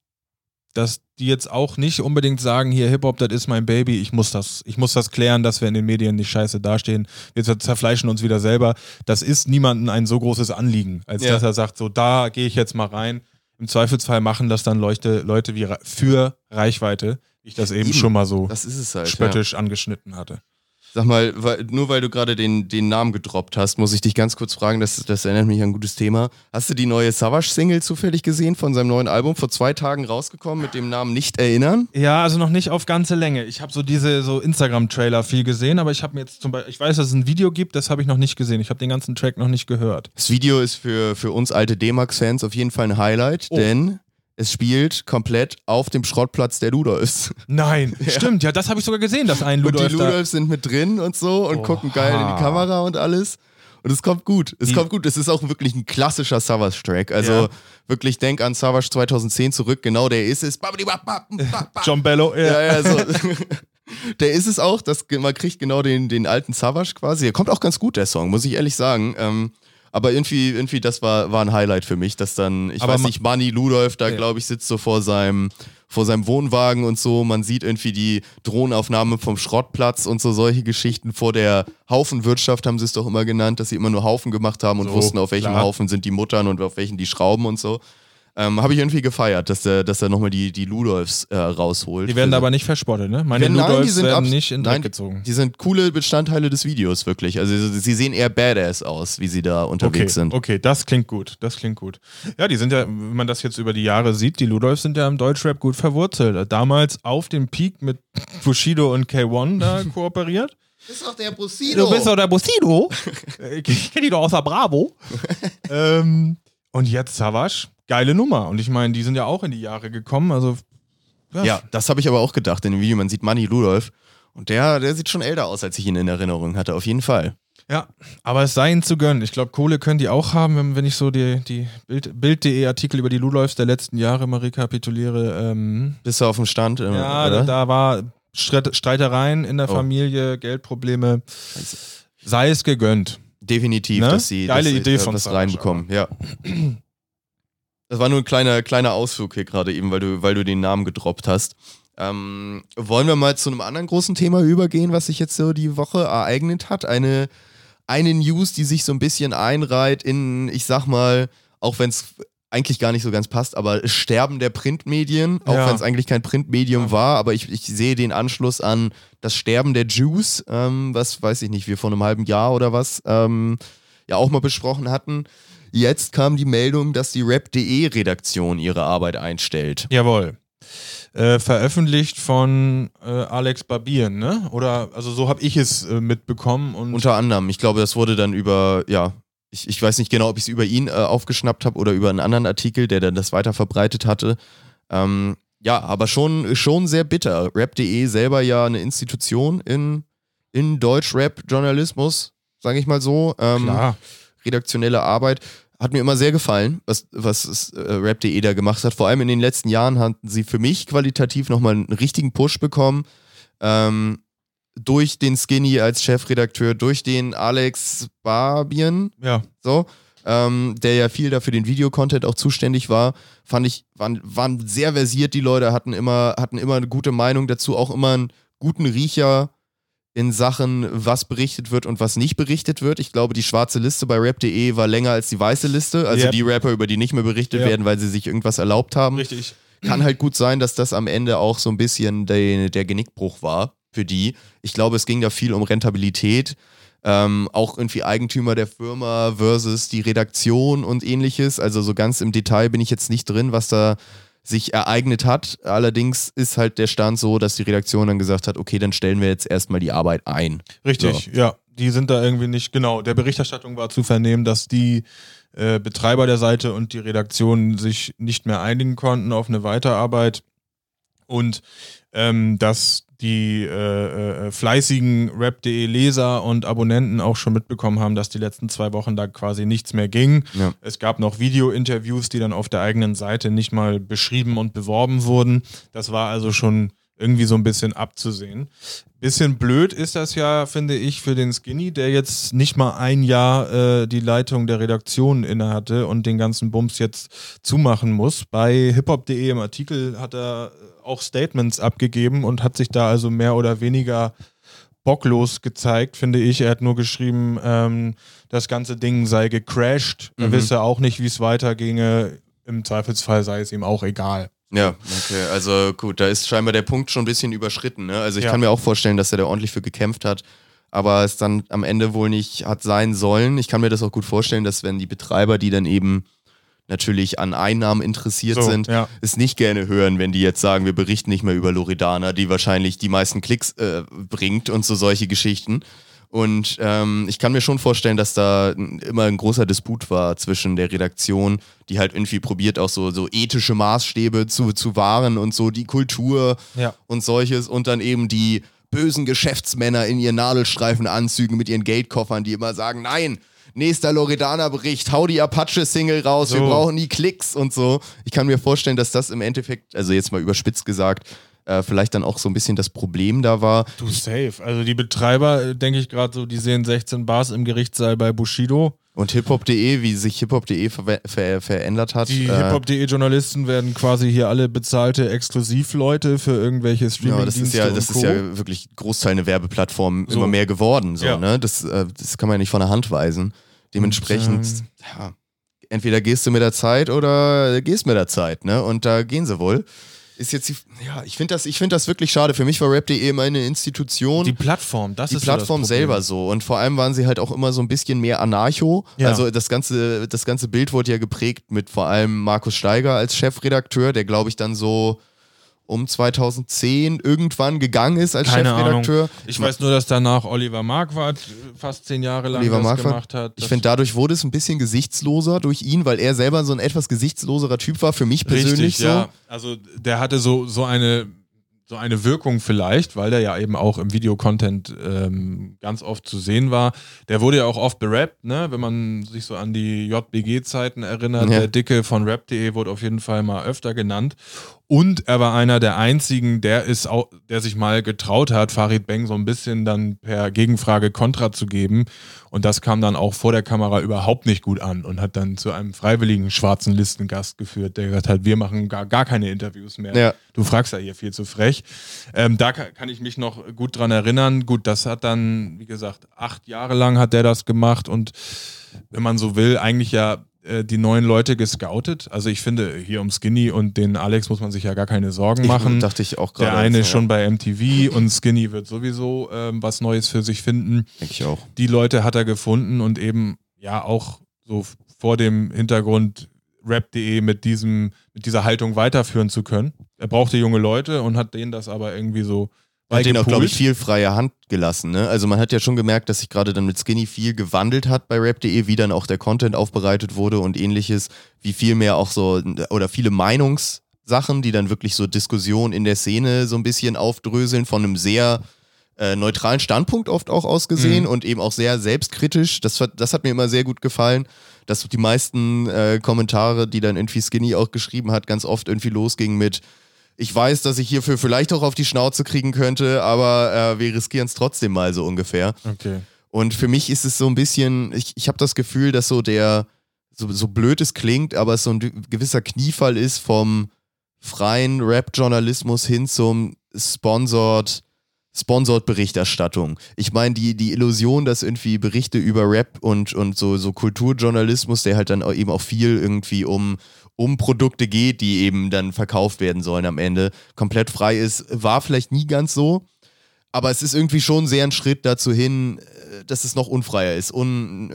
dass die jetzt auch nicht unbedingt sagen, hier Hip-Hop, das ist mein Baby, ich muss das, ich muss das klären, dass wir in den Medien nicht scheiße dastehen. Wir zer- zerfleischen uns wieder selber. Das ist niemandem ein so großes Anliegen, als
Ja.
dass er sagt, so da gehe ich jetzt mal rein. Im Zweifelsfall machen das dann Leute, Leute wie für Reichweite, wie ich das eben
Eben.
schon mal so
Das ist es halt. Ja.
spöttisch angeschnitten hatte.
Sag mal, weil, nur weil du gerade den, den Namen gedroppt hast, muss ich dich ganz kurz fragen, das, das erinnert mich an ein gutes Thema. Hast du die neue Savage-Single zufällig gesehen von seinem neuen Album, vor zwei Tagen rausgekommen mit dem Namen Nicht erinnern?
Ja, also noch nicht auf ganze Länge. Ich habe so diese so Instagram-Trailer viel gesehen, aber ich habe mir jetzt zum Beispiel, ich weiß, dass es ein Video gibt, das habe ich noch nicht gesehen. Ich habe den ganzen Track noch nicht gehört.
Das Video ist für, für uns alte D-Max-Fans auf jeden Fall ein Highlight,
Oh.
denn es spielt komplett auf dem Schrottplatz der Ludolfs.
Nein, stimmt, ja, das habe ich sogar gesehen, dass ein
Und die
Ludolf.
Ludolfs sind mit drin und so und
Oha.
gucken geil in die Kamera und alles. Und es kommt gut. Es
Die-
kommt gut. Es ist auch wirklich ein klassischer Savage-Track. Also
Ja.
wirklich denk an Savage 2010 zurück. Genau der ist es.
John Bello,
Ja, ja, so. Der ist es auch, das, man kriegt genau den, den alten Savage quasi. Der kommt auch ganz gut, der Song, muss ich ehrlich sagen. Ähm, aber irgendwie, irgendwie, das war, war ein Highlight für mich, dass dann, ich
Aber
weiß nicht, Manny Ludolf da,
Ja.
glaube ich, sitzt so vor seinem, vor seinem Wohnwagen und so. Man sieht irgendwie die Drohnenaufnahme vom Schrottplatz und so solche Geschichten. Vor der Haufenwirtschaft haben sie es doch immer genannt, dass sie immer nur Haufen gemacht haben und
So,
wussten, auf welchem
klar.
Haufen sind die Muttern und auf welchen die Schrauben und so. Ähm, Habe ich irgendwie gefeiert, dass er, dass er nochmal die, die Ludolfs äh, rausholt.
Die werden aber nicht verspottet, ne? Meine
Wenn- nein, die
Ludolfs
sind
werden nicht in Dreck gezogen.
Die sind coole Bestandteile des Videos, wirklich. Also sie sie sehen eher badass aus, wie sie da unterwegs
Okay,
sind.
okay, das klingt gut. Das klingt gut. Ja, die sind ja, wenn man das jetzt über die Jahre sieht, die Ludolfs sind ja im Deutschrap gut verwurzelt. Damals auf dem Peak mit Bushido und K1 da kooperiert.
Das ist doch der Bushido.
Du bist doch der Bushido. ich kenne die doch aus der Bravo. ähm, und jetzt Savage. Geile Nummer. Und ich meine, die sind ja auch in die Jahre gekommen. Also,
Ja, das habe ich aber auch gedacht in dem Video. Man sieht Manny Ludolf und der, der sieht schon älter aus, als ich ihn in Erinnerung hatte, auf jeden Fall.
Ja, aber es sei ihnen zu gönnen. Ich glaube, Kohle können die auch haben, wenn, wenn ich so die, die Bild- Bild.de Artikel über die Ludolfs der letzten Jahre mal rekapituliere. Ähm,
Bist du auf dem Stand? äh,
ja, da, da war Streit, Streitereien in der
Oh.
Familie, Geldprobleme. Sei es gegönnt.
Definitiv,
Ne?
dass sie,
Geile
dass sie
Idee
äh,
von Savage,
reinbekommen. Ja. Das war nur ein kleiner, kleiner Ausflug hier gerade eben, weil du, weil du den Namen gedroppt hast. Ähm, wollen wir mal zu einem anderen großen Thema übergehen, was sich jetzt so die Woche ereignet hat? Eine, eine News, die sich so ein bisschen einreiht in, ich sag mal, auch wenn es eigentlich gar nicht so ganz passt, aber Sterben der Printmedien, auch
Ja.
wenn es eigentlich kein Printmedium war, aber ich, ich sehe den Anschluss an das Sterben der Jews, ähm, was weiß ich nicht, wir vor einem halben Jahr oder was ähm, ja auch mal besprochen hatten. Jetzt kam die Meldung, dass die Rap.de-Redaktion ihre Arbeit einstellt.
Jawohl. Äh, veröffentlicht von äh, Alex Barbieren, ne? Oder, also so habe ich es äh, mitbekommen und
Unter anderem. Ich glaube, das wurde dann über, ja, ich, ich weiß nicht genau, ob ich es über ihn äh, aufgeschnappt habe oder über einen anderen Artikel, der dann das weiter verbreitet hatte. Ähm, ja, aber schon, schon sehr bitter. Rap.de selber ja eine Institution in, in Deutsch-Rap-Journalismus, sage ich mal so. Ähm,
klar.
redaktionelle Arbeit. Hat mir immer sehr gefallen, was, was äh, Rap.de da gemacht hat. Vor allem in den letzten Jahren hatten sie für mich qualitativ nochmal einen richtigen Push bekommen. Ähm, durch den Skinny als Chefredakteur, durch den Alex Barbian,
Ja.
so, ähm, der ja viel da für den Videocontent auch zuständig war, fand ich, waren, waren sehr versiert, die Leute, hatten immer, hatten immer eine gute Meinung dazu, auch immer einen guten Riecher in Sachen, was berichtet wird und was nicht berichtet wird. Ich glaube, die schwarze Liste bei rap.de war länger als die weiße Liste, also
Yep.
die Rapper, über die nicht mehr berichtet
Ja.
werden, weil sie sich irgendwas erlaubt haben.
Richtig.
Kann halt gut sein, dass das am Ende auch so ein bisschen der, der Genickbruch war für die. Ich glaube, es ging da viel um Rentabilität. Ähm, auch irgendwie Eigentümer der Firma versus die Redaktion und ähnliches. Also so ganz im Detail bin ich jetzt nicht drin, was da sich ereignet hat. Allerdings ist halt der Stand so, dass die Redaktion dann gesagt hat, okay, dann stellen wir jetzt erstmal die Arbeit ein.
Richtig, ja. Die sind da irgendwie nicht, genau. Der Berichterstattung war zu vernehmen, dass die äh, Betreiber der Seite und die Redaktion sich nicht mehr einigen konnten auf eine Weiterarbeit und ähm, dass die äh, äh, fleißigen Rap.de Leser und Abonnenten auch schon mitbekommen haben, dass die letzten zwei Wochen da quasi nichts mehr ging.
Ja.
Es gab noch Video-Interviews, die dann auf der eigenen Seite nicht mal beschrieben und beworben wurden. Das war also schon irgendwie so ein bisschen abzusehen. Bisschen blöd ist das ja, finde ich, für den Skinny, der jetzt nicht mal ein Jahr äh, die Leitung der Redaktion innehatte und den ganzen Bums jetzt zumachen muss. Bei hiphop.de im Artikel hat er auch Statements abgegeben und hat sich da also mehr oder weniger bocklos gezeigt, finde ich. Er hat nur geschrieben, ähm, das ganze Ding sei gecrashed. Er
Mhm.
wisse auch nicht, wie es weiterginge. Im Zweifelsfall sei es ihm auch egal.
Ja, okay. Also gut, da ist scheinbar der Punkt schon ein bisschen überschritten. Ne? Also ich
Ja.
kann mir auch vorstellen, dass er da ordentlich für gekämpft hat, aber es dann am Ende wohl nicht hat sein sollen. Ich kann mir das auch gut vorstellen, dass wenn die Betreiber, die dann eben natürlich an Einnahmen interessiert
So,
sind,
ja.
es nicht gerne hören, wenn die jetzt sagen, wir berichten nicht mehr über Loredana, die wahrscheinlich die meisten Klicks äh, bringt und so solche Geschichten. Und ähm, ich kann mir schon vorstellen, dass da immer ein großer Disput war zwischen der Redaktion, die halt irgendwie probiert, auch so, so ethische Maßstäbe zu, zu wahren und so die Kultur
Ja.
und solches und dann eben die bösen Geschäftsmänner in ihren Nadelstreifenanzügen mit ihren Geldkoffern, die immer sagen, nein, nächster Loredana-Bericht, hau die Apache-Single raus, wir
So.
brauchen die Klicks und so. Ich kann mir vorstellen, dass das im Endeffekt, also jetzt mal überspitzt gesagt, äh, vielleicht dann auch so ein bisschen das Problem da war.
Du safe. Also die Betreiber, äh, denke ich gerade so, die sehen 16 Bars im Gerichtssaal bei Bushido.
Und hiphop.de, wie sich hiphop.de ver ver verändert hat.
Die
äh,
Hip-Hop.de-Journalisten werden quasi hier alle bezahlte Exklusivleute für irgendwelche streaming
Ja, das ist ja, das ist ja wirklich Großteil eine Werbeplattform
So.
immer mehr geworden. So,
Ja.
ne? das, äh, das kann man ja nicht von der Hand weisen. Dementsprechend,
Und,
ja, entweder gehst du mit der Zeit oder gehst mit der Zeit, ne? Und da gehen sie wohl. Ist jetzt die, ja, ich finde das, ich finde das wirklich schade. Für mich war Rap.de immer eine Institution.
Die Plattform, das
die
ist so das
Plattform
Problem.
selber so. Und vor allem waren sie halt auch immer so ein bisschen mehr anarcho.
Ja.
Also das ganze, das ganze Bild wurde ja geprägt mit vor allem Markus Steiger als Chefredakteur, der glaube ich dann so um 2010 irgendwann gegangen ist als
Keine
Chefredakteur.
Ahnung. Ich weiß nur, dass danach Oliver Marquardt äh, fast zehn Jahre lang
Oliver
das
Marquardt.
gemacht hat.
Ich finde, dadurch wurde es ein bisschen gesichtsloser durch ihn, weil er selber so ein etwas gesichtsloserer Typ war, für mich persönlich
Richtig,
so.
ja. Also der hatte so, so eine so eine Wirkung vielleicht, weil der ja eben auch im Videocontent ähm, ganz oft zu sehen war. Der wurde ja auch oft berappt, ne? wenn man sich so an die JBG-Zeiten erinnert.
Ja.
Der Dicke von Rap.de wurde auf jeden Fall mal öfter genannt. Und er war einer der einzigen, der ist auch, der sich mal getraut hat, Farid Beng so ein bisschen dann per Gegenfrage Kontra zu geben. Und das kam dann auch vor der Kamera überhaupt nicht gut an und hat dann zu einem freiwilligen schwarzen Listengast geführt, der gesagt hat, wir machen gar, gar keine Interviews mehr.
Ja.
Du fragst ja hier viel zu frech. Ähm, da kann, kann ich mich noch gut dran erinnern. Gut, das hat dann, wie gesagt, acht Jahre lang hat der das gemacht und wenn man so will, eigentlich ja äh, die neuen Leute gescoutet. Also ich finde, hier um Skinny und den Alex muss man sich ja gar keine Sorgen
Ich-
machen.
dachte ich auch gerade.
Der eine ist schon bei MTV und Skinny wird sowieso ähm, was Neues für sich finden.
Denke ich auch.
Die Leute hat er gefunden und eben ja auch so vor dem Hintergrund rap.de mit diesem mit dieser Haltung weiterführen zu können. Er brauchte junge Leute und hat denen das aber irgendwie so
Hat denen auch, glaube ich, viel freie Hand gelassen. Ne? Also man hat ja schon gemerkt, dass sich gerade dann mit Skinny viel gewandelt hat bei rap.de, wie dann auch der Content aufbereitet wurde und ähnliches, wie viel mehr auch so, oder viele Meinungssachen, die dann wirklich so Diskussionen in der Szene so ein bisschen aufdröseln, von einem sehr äh, neutralen Standpunkt oft auch ausgesehen
Mhm.
und eben auch sehr selbstkritisch. Das, hat- das hat mir immer sehr gut gefallen, dass die meisten äh, Kommentare, die dann irgendwie Skinny auch geschrieben hat, ganz oft irgendwie losgingen mit ich weiß, dass ich hierfür vielleicht auch auf die Schnauze kriegen könnte, aber äh, wir riskieren es trotzdem mal so ungefähr.
Okay.
Und für mich ist es so ein bisschen, ich, ich habe das Gefühl, dass so der, so, so blöd es klingt, aber es so ein gewisser Kniefall ist vom freien Rap-Journalismus hin zum Sponsored, Sponsored Berichterstattung. Ich meine, die, die Illusion, dass irgendwie Berichte über Rap und, und so, so Kulturjournalismus, der halt dann eben auch viel irgendwie um, um Produkte geht, die eben dann verkauft werden sollen am Ende, komplett frei ist, war vielleicht nie ganz so. Aber es ist irgendwie schon sehr ein Schritt dazu hin, äh, dass es noch unfreier ist. Un,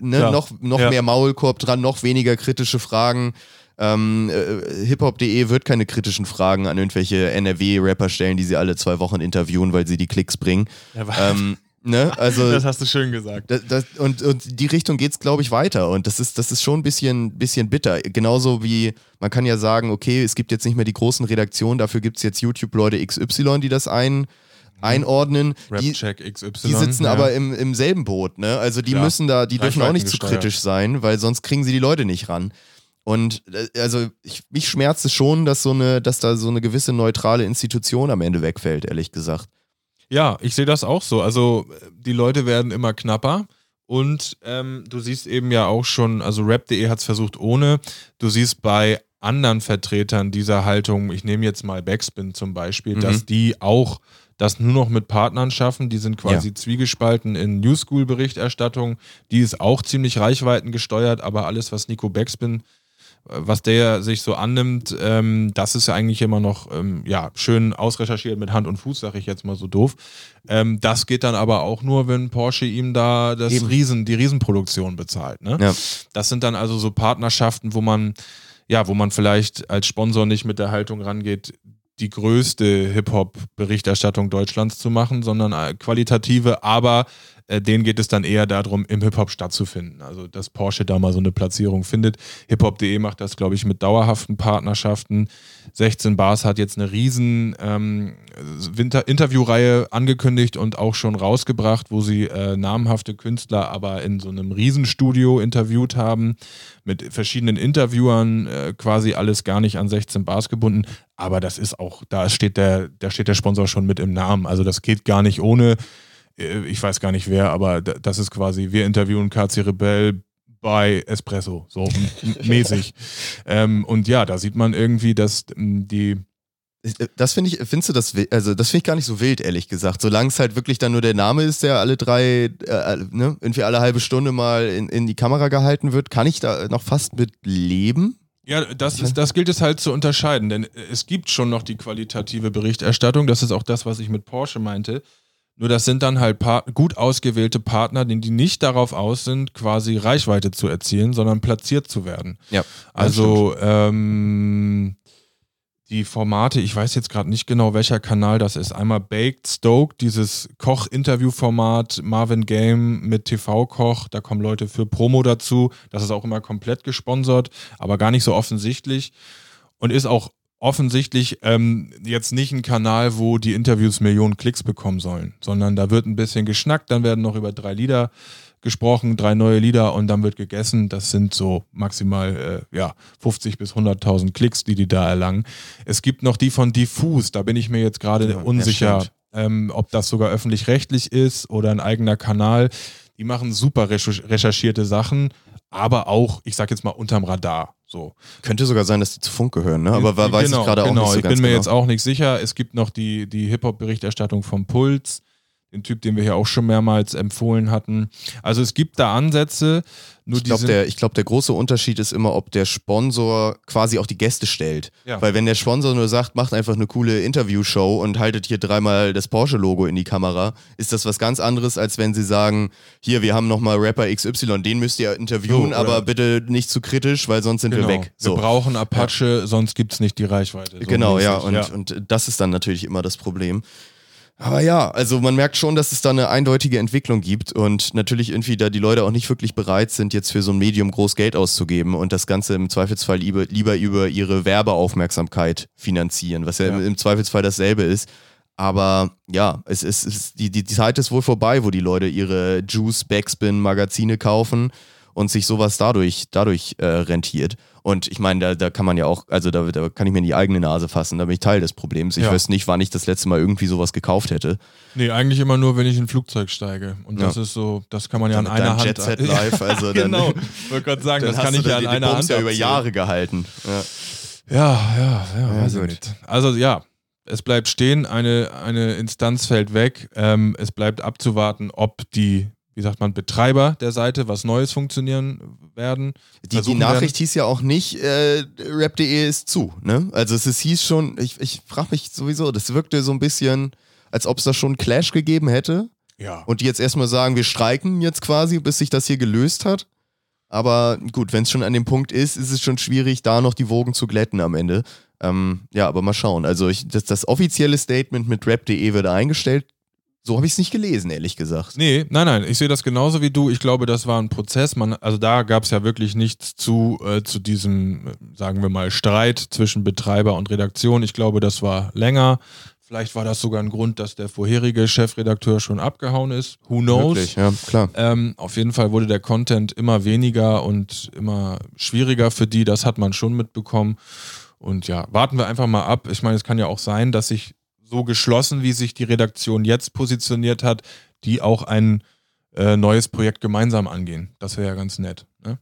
ne,
Ja.
Noch, noch
Ja.
mehr Maulkorb dran, noch weniger kritische Fragen. Ähm, äh, hiphop.de wird keine kritischen Fragen an irgendwelche NRW-Rapper stellen, die sie alle zwei Wochen interviewen, weil sie die Klicks bringen. Ähm, ne? Also
das hast du schön gesagt.
das, das, und, und die Richtung geht's, glaube ich, weiter. Und das ist, das ist schon ein bisschen, bisschen bitter. Genauso wie man kann ja sagen, okay, es gibt jetzt nicht mehr die großen Redaktionen, dafür gibt's jetzt YouTube-Leute XY, die das ein, einordnen. Die,
Rapcheck XY.
die sitzen
ja.
aber im, im selben Boot, ne? Also die
Klar.
müssen da, die dürfen auch nicht zu kritisch sein, weil sonst kriegen sie die Leute nicht ran. Und äh, also ich, mich schmerzt es schon, dass so eine, dass da so eine gewisse neutrale Institution am Ende wegfällt, ehrlich gesagt.
Ja, ich sehe das auch so. Also die Leute werden immer knapper. Und ähm, du siehst eben ja auch schon, also rap.de hat es versucht ohne, du siehst bei anderen Vertretern dieser Haltung, ich nehme jetzt mal Backspin zum Beispiel,
Mhm.
dass die auch das nur noch mit Partnern schaffen, die sind quasi zwiegespalten in New School Berichterstattung, die ist auch ziemlich reichweitengesteuert, aber alles, was Nico Backspin was der sich so annimmt, ähm, das ist ja eigentlich immer noch ähm, ja, schön ausrecherchiert mit Hand und Fuß, sage ich jetzt mal so doof. Ähm, das geht dann aber auch nur, wenn Porsche ihm da das
Eben.
Riesen, die Riesenproduktion bezahlt. Ne?
Ja.
Das sind dann also so Partnerschaften, wo man, ja, wo man vielleicht als Sponsor nicht mit der Haltung rangeht, die größte Hip-Hop-Berichterstattung Deutschlands zu machen, sondern äh, qualitative, aber äh, denen geht es dann eher darum, im Hip-Hop stattzufinden. Also, dass Porsche da mal so eine Platzierung findet. Hip-Hop.de macht das, glaube ich, mit dauerhaften Partnerschaften. 16 Bars hat jetzt eine riesen ähm, Winter Interviewreihe angekündigt und auch schon rausgebracht, wo sie äh, namhafte Künstler aber in so einem Riesenstudio interviewt haben, mit verschiedenen Interviewern, äh, quasi alles gar nicht an 16 Bars gebunden. Aber das ist auch, da steht der, da steht der Sponsor schon mit im Namen. Also das geht gar nicht ohne, ich weiß gar nicht wer, aber da- das ist quasi, wir interviewen KC Rebell bei Espresso, so mäßig. ähm, und ja, da sieht man irgendwie, dass die,
Das finde ich, findest du das, also das finde ich gar nicht so wild, ehrlich gesagt. Solange es halt wirklich dann nur der Name ist, der alle drei, äh, ne, irgendwie alle halbe Stunde mal in, in die Kamera gehalten wird, kann ich da noch fast mit leben.
Ja, das, ist, das gilt es halt zu unterscheiden, denn es gibt schon noch die qualitative Berichterstattung. Das ist auch das, was ich mit Porsche meinte. Nur das sind dann halt par gut ausgewählte Partner, die die nicht darauf aus sind, quasi Reichweite zu erzielen, sondern platziert zu werden.
Ja.
Also ähm, die Formate, ich weiß jetzt gerade nicht genau, welcher Kanal das ist. Einmal Baked Stoke, dieses Koch-Interview-Format, Marvin Game mit TV-Koch, da kommen Leute für Promo dazu. Das ist auch immer komplett gesponsert, aber gar nicht so offensichtlich und ist auch offensichtlich ähm, jetzt nicht ein Kanal, wo die Interviews Millionen Klicks bekommen sollen, sondern da wird ein bisschen geschnackt, dann werden noch über drei Lieder gesprochen, drei neue Lieder und dann wird gegessen. Das sind so maximal äh, ja, 50 bis 100.000 Klicks, die die da erlangen. Es gibt noch die von Diffus, da bin ich mir jetzt gerade
Ja,
unsicher, ähm, ob das sogar öffentlich-rechtlich ist oder ein eigener Kanal. Die machen super recherch- recherchierte Sachen, aber auch, ich sag jetzt mal, unterm Radar. So.
Könnte sogar sein, dass die zu Funk gehören, ne? aber wa- weiß
genau,
ich gerade auch
genau.
nicht so
ich
ganz
bin mir
genau.
jetzt auch nicht sicher. Es gibt noch die, die Hip-Hop-Berichterstattung vom Puls, den Typ, den wir hier auch schon mehrmals empfohlen hatten. Also es gibt da Ansätze,
Ich glaube, der, ich glaub, der große Unterschied ist immer, ob der Sponsor quasi auch die Gäste stellt.
Ja.
Weil wenn der Sponsor nur sagt, macht einfach eine coole Interviewshow und haltet hier dreimal das Porsche-Logo in die Kamera, ist das was ganz anderes, als wenn sie sagen, hier, wir haben nochmal Rapper XY, den müsst ihr interviewen,
So,
aber bitte nicht zu kritisch, weil sonst sind
genau,
wir weg. So.
wir brauchen Apache, sonst gibt es nicht die Reichweite. So
Genau, ja und, und das ist dann natürlich immer das Problem. Aber ja, also man merkt schon, dass es da eine eindeutige Entwicklung gibt und natürlich irgendwie da die Leute auch nicht wirklich bereit sind, jetzt für so ein Medium groß Geld auszugeben und das Ganze im Zweifelsfall lieber, lieber über ihre Werbeaufmerksamkeit finanzieren, was ja,
Ja.
Im, Zweifelsfall dasselbe ist. Aber ja, es ist, es ist die, die, die Zeit ist wohl vorbei, wo die Leute ihre Juice, Backspin, Magazine kaufen und sich sowas dadurch, dadurch äh, rentiert. Und ich meine, da, da kann man ja auch, also da, da kann ich mir in die eigene Nase fassen, da bin ich Teil des Problems. Ich
Ja.
weiß nicht, wann ich das letzte Mal irgendwie sowas gekauft hätte.
Nee, eigentlich immer nur, wenn ich in ein Flugzeug steige. Und das
Ja.
ist so, das kann man ja an einer Hand.
Jet Set Live, also dann,
genau. Ich wollte gerade sagen, das kann ich ja an einer Hand.
Bums ja über. Jahre gehalten. Ja.
Ja, ja, ja,
gut.
nicht. Also ja, es bleibt stehen, eine, eine Instanz fällt weg. Ähm, es bleibt abzuwarten, ob die, wie sagt man, Betreiber der Seite was Neues funktionieren werden.
Die, die Nachricht hieß ja auch nicht, äh, rap.de ist zu. Ne? Also es, es hieß schon, ich, ich frage mich sowieso, das wirkte so ein bisschen, als ob es da schon einen Clash gegeben hätte.
Ja.
Und die jetzt erstmal sagen, wir streiken jetzt quasi, bis sich das hier gelöst hat. Aber gut, wenn es schon an dem Punkt ist, ist es schon schwierig, da noch die Wogen zu glätten am Ende. Ähm, ja, aber mal schauen. Also ich, das, das offizielle Statement mit rap.de wird eingestellt. So habe ich es nicht gelesen, ehrlich gesagt.
Nee, nein, nein, ich sehe das genauso wie du. Ich glaube, das war ein Prozess. Man, also da gab es ja wirklich nichts zu, äh, zu diesem, äh, sagen wir mal, Streit zwischen Betreiber und Redaktion. Ich glaube, das war länger. Vielleicht war das sogar ein Grund, dass der vorherige Chefredakteur schon abgehauen ist. Who knows?
Wirklich, ja, klar.
Ähm, auf jeden Fall wurde der Content immer weniger und immer schwieriger für die. Das hat man schon mitbekommen. Und ja, warten wir einfach mal ab. Ich meine, es kann ja auch sein, dass sich so geschlossen, wie sich die Redaktion jetzt positioniert hat, die auch ein äh, neues Projekt gemeinsam angehen. Das wäre ja ganz nett. Ne?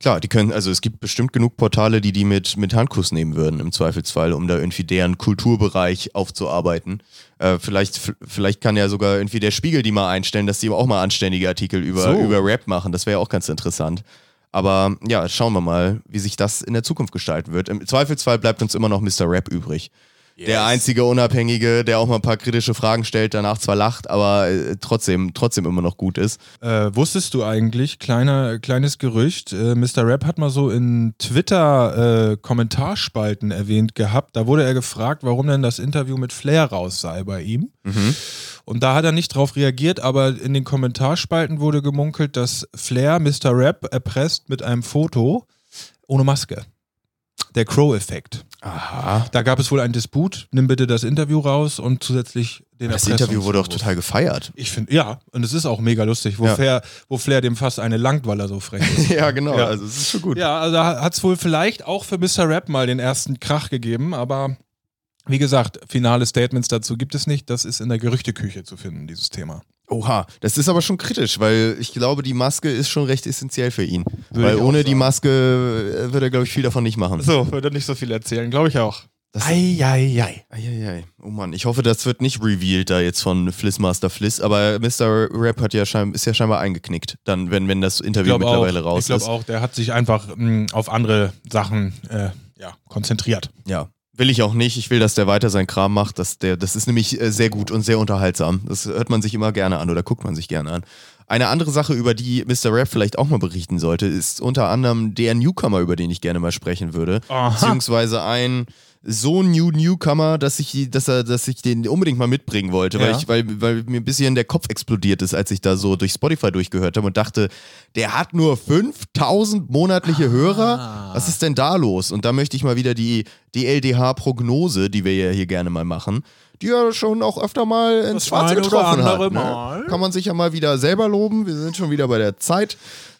Klar, die können, also es gibt bestimmt genug Portale, die die mit, mit Handkuss nehmen würden, im Zweifelsfall, um da irgendwie deren Kulturbereich aufzuarbeiten. Äh, vielleicht, vielleicht kann ja sogar irgendwie der Spiegel die mal einstellen, dass die auch mal anständige Artikel über,
So.
über Rap machen. Das wäre ja auch ganz interessant. Aber ja, schauen wir mal, wie sich das in der Zukunft gestalten wird. Im Zweifelsfall bleibt uns immer noch Mr. Rap übrig. Der einzige Unabhängige, der auch mal ein paar kritische Fragen stellt, danach zwar lacht, aber äh, trotzdem, trotzdem immer noch gut ist.
Äh, wusstest du eigentlich, kleiner, kleines Gerücht, äh, Mr. Rap hat mal so in Twitter-Kommentarspalten erwähnt gehabt. Da wurde er gefragt, warum denn das Interview mit Flair raus sei bei ihm. Und da hat er nicht drauf reagiert, aber in den Kommentarspalten wurde gemunkelt, dass Flair Mr. Rap erpresst mit einem Foto ohne Maske. Der Crow-Effekt.
Aha.
Da gab es wohl einen Disput. Nimm bitte das Interview raus und zusätzlich den
Das Interview wurde auch total gefeiert.
Ich finde, ja, und es ist auch mega lustig, wo,
Ja.
Flair, wo Flair dem fast eine langt, weil er so frech ist.
ja, genau.
Ja.
Also es ist schon gut.
ja, also hat es wohl vielleicht auch für Mr. Rap mal den ersten Krach gegeben, aber wie gesagt, finale Statements dazu gibt es nicht. Das ist in der Gerüchteküche zu finden, dieses Thema.
Oha, das ist aber schon kritisch, weil ich glaube, die Maske ist schon recht essentiell für ihn.
Würde
weil
ich
ohne die. Maske äh, würde er, glaube ich, viel davon nicht machen.
So, würde nicht so viel erzählen, glaube ich auch. Eieiei.
Eieiei. Oh Mann, ich hoffe, das wird nicht revealed da jetzt von Flissmaster Fliss, aber Mr. Rap hat ja schein, ist ja scheinbar eingeknickt, dann, wenn, wenn das
Ich
Interview
glaube
mittlerweile
auch,
raus
ich
ist.
auch, der hat sich einfach mh, auf andere Sachen äh, ja, konzentriert.
Ja. Will ich auch nicht. Ich will, dass der weiter seinen Kram macht. Das, der, das ist nämlich äh, sehr gut und sehr unterhaltsam. Das hört man sich immer gerne an oder guckt man sich gerne an. Eine andere Sache, über die Mr. Rap vielleicht auch mal berichten sollte, ist unter anderem der Newcomer, über den ich gerne mal sprechen würde.
Aha.
Beziehungsweise ein so new Newcomer, dass ich, dass er, dass ich den unbedingt mal mitbringen wollte, weil,
Ja.
ich, weil, weil mir ein bisschen der Kopf explodiert ist, als ich da so durch Spotify durchgehört habe und dachte, der hat nur 5000 monatliche Hörer. Was ist denn da los? Und da möchte ich mal wieder die DLDH-Prognose, die wir ja hier gerne mal machen, die ja schon auch öfter mal ins
Das
Schwarze getroffen hat. Ne?
Mal.
Kann man sich ja mal wieder selber loben. Wir sind schon wieder bei der Zeit.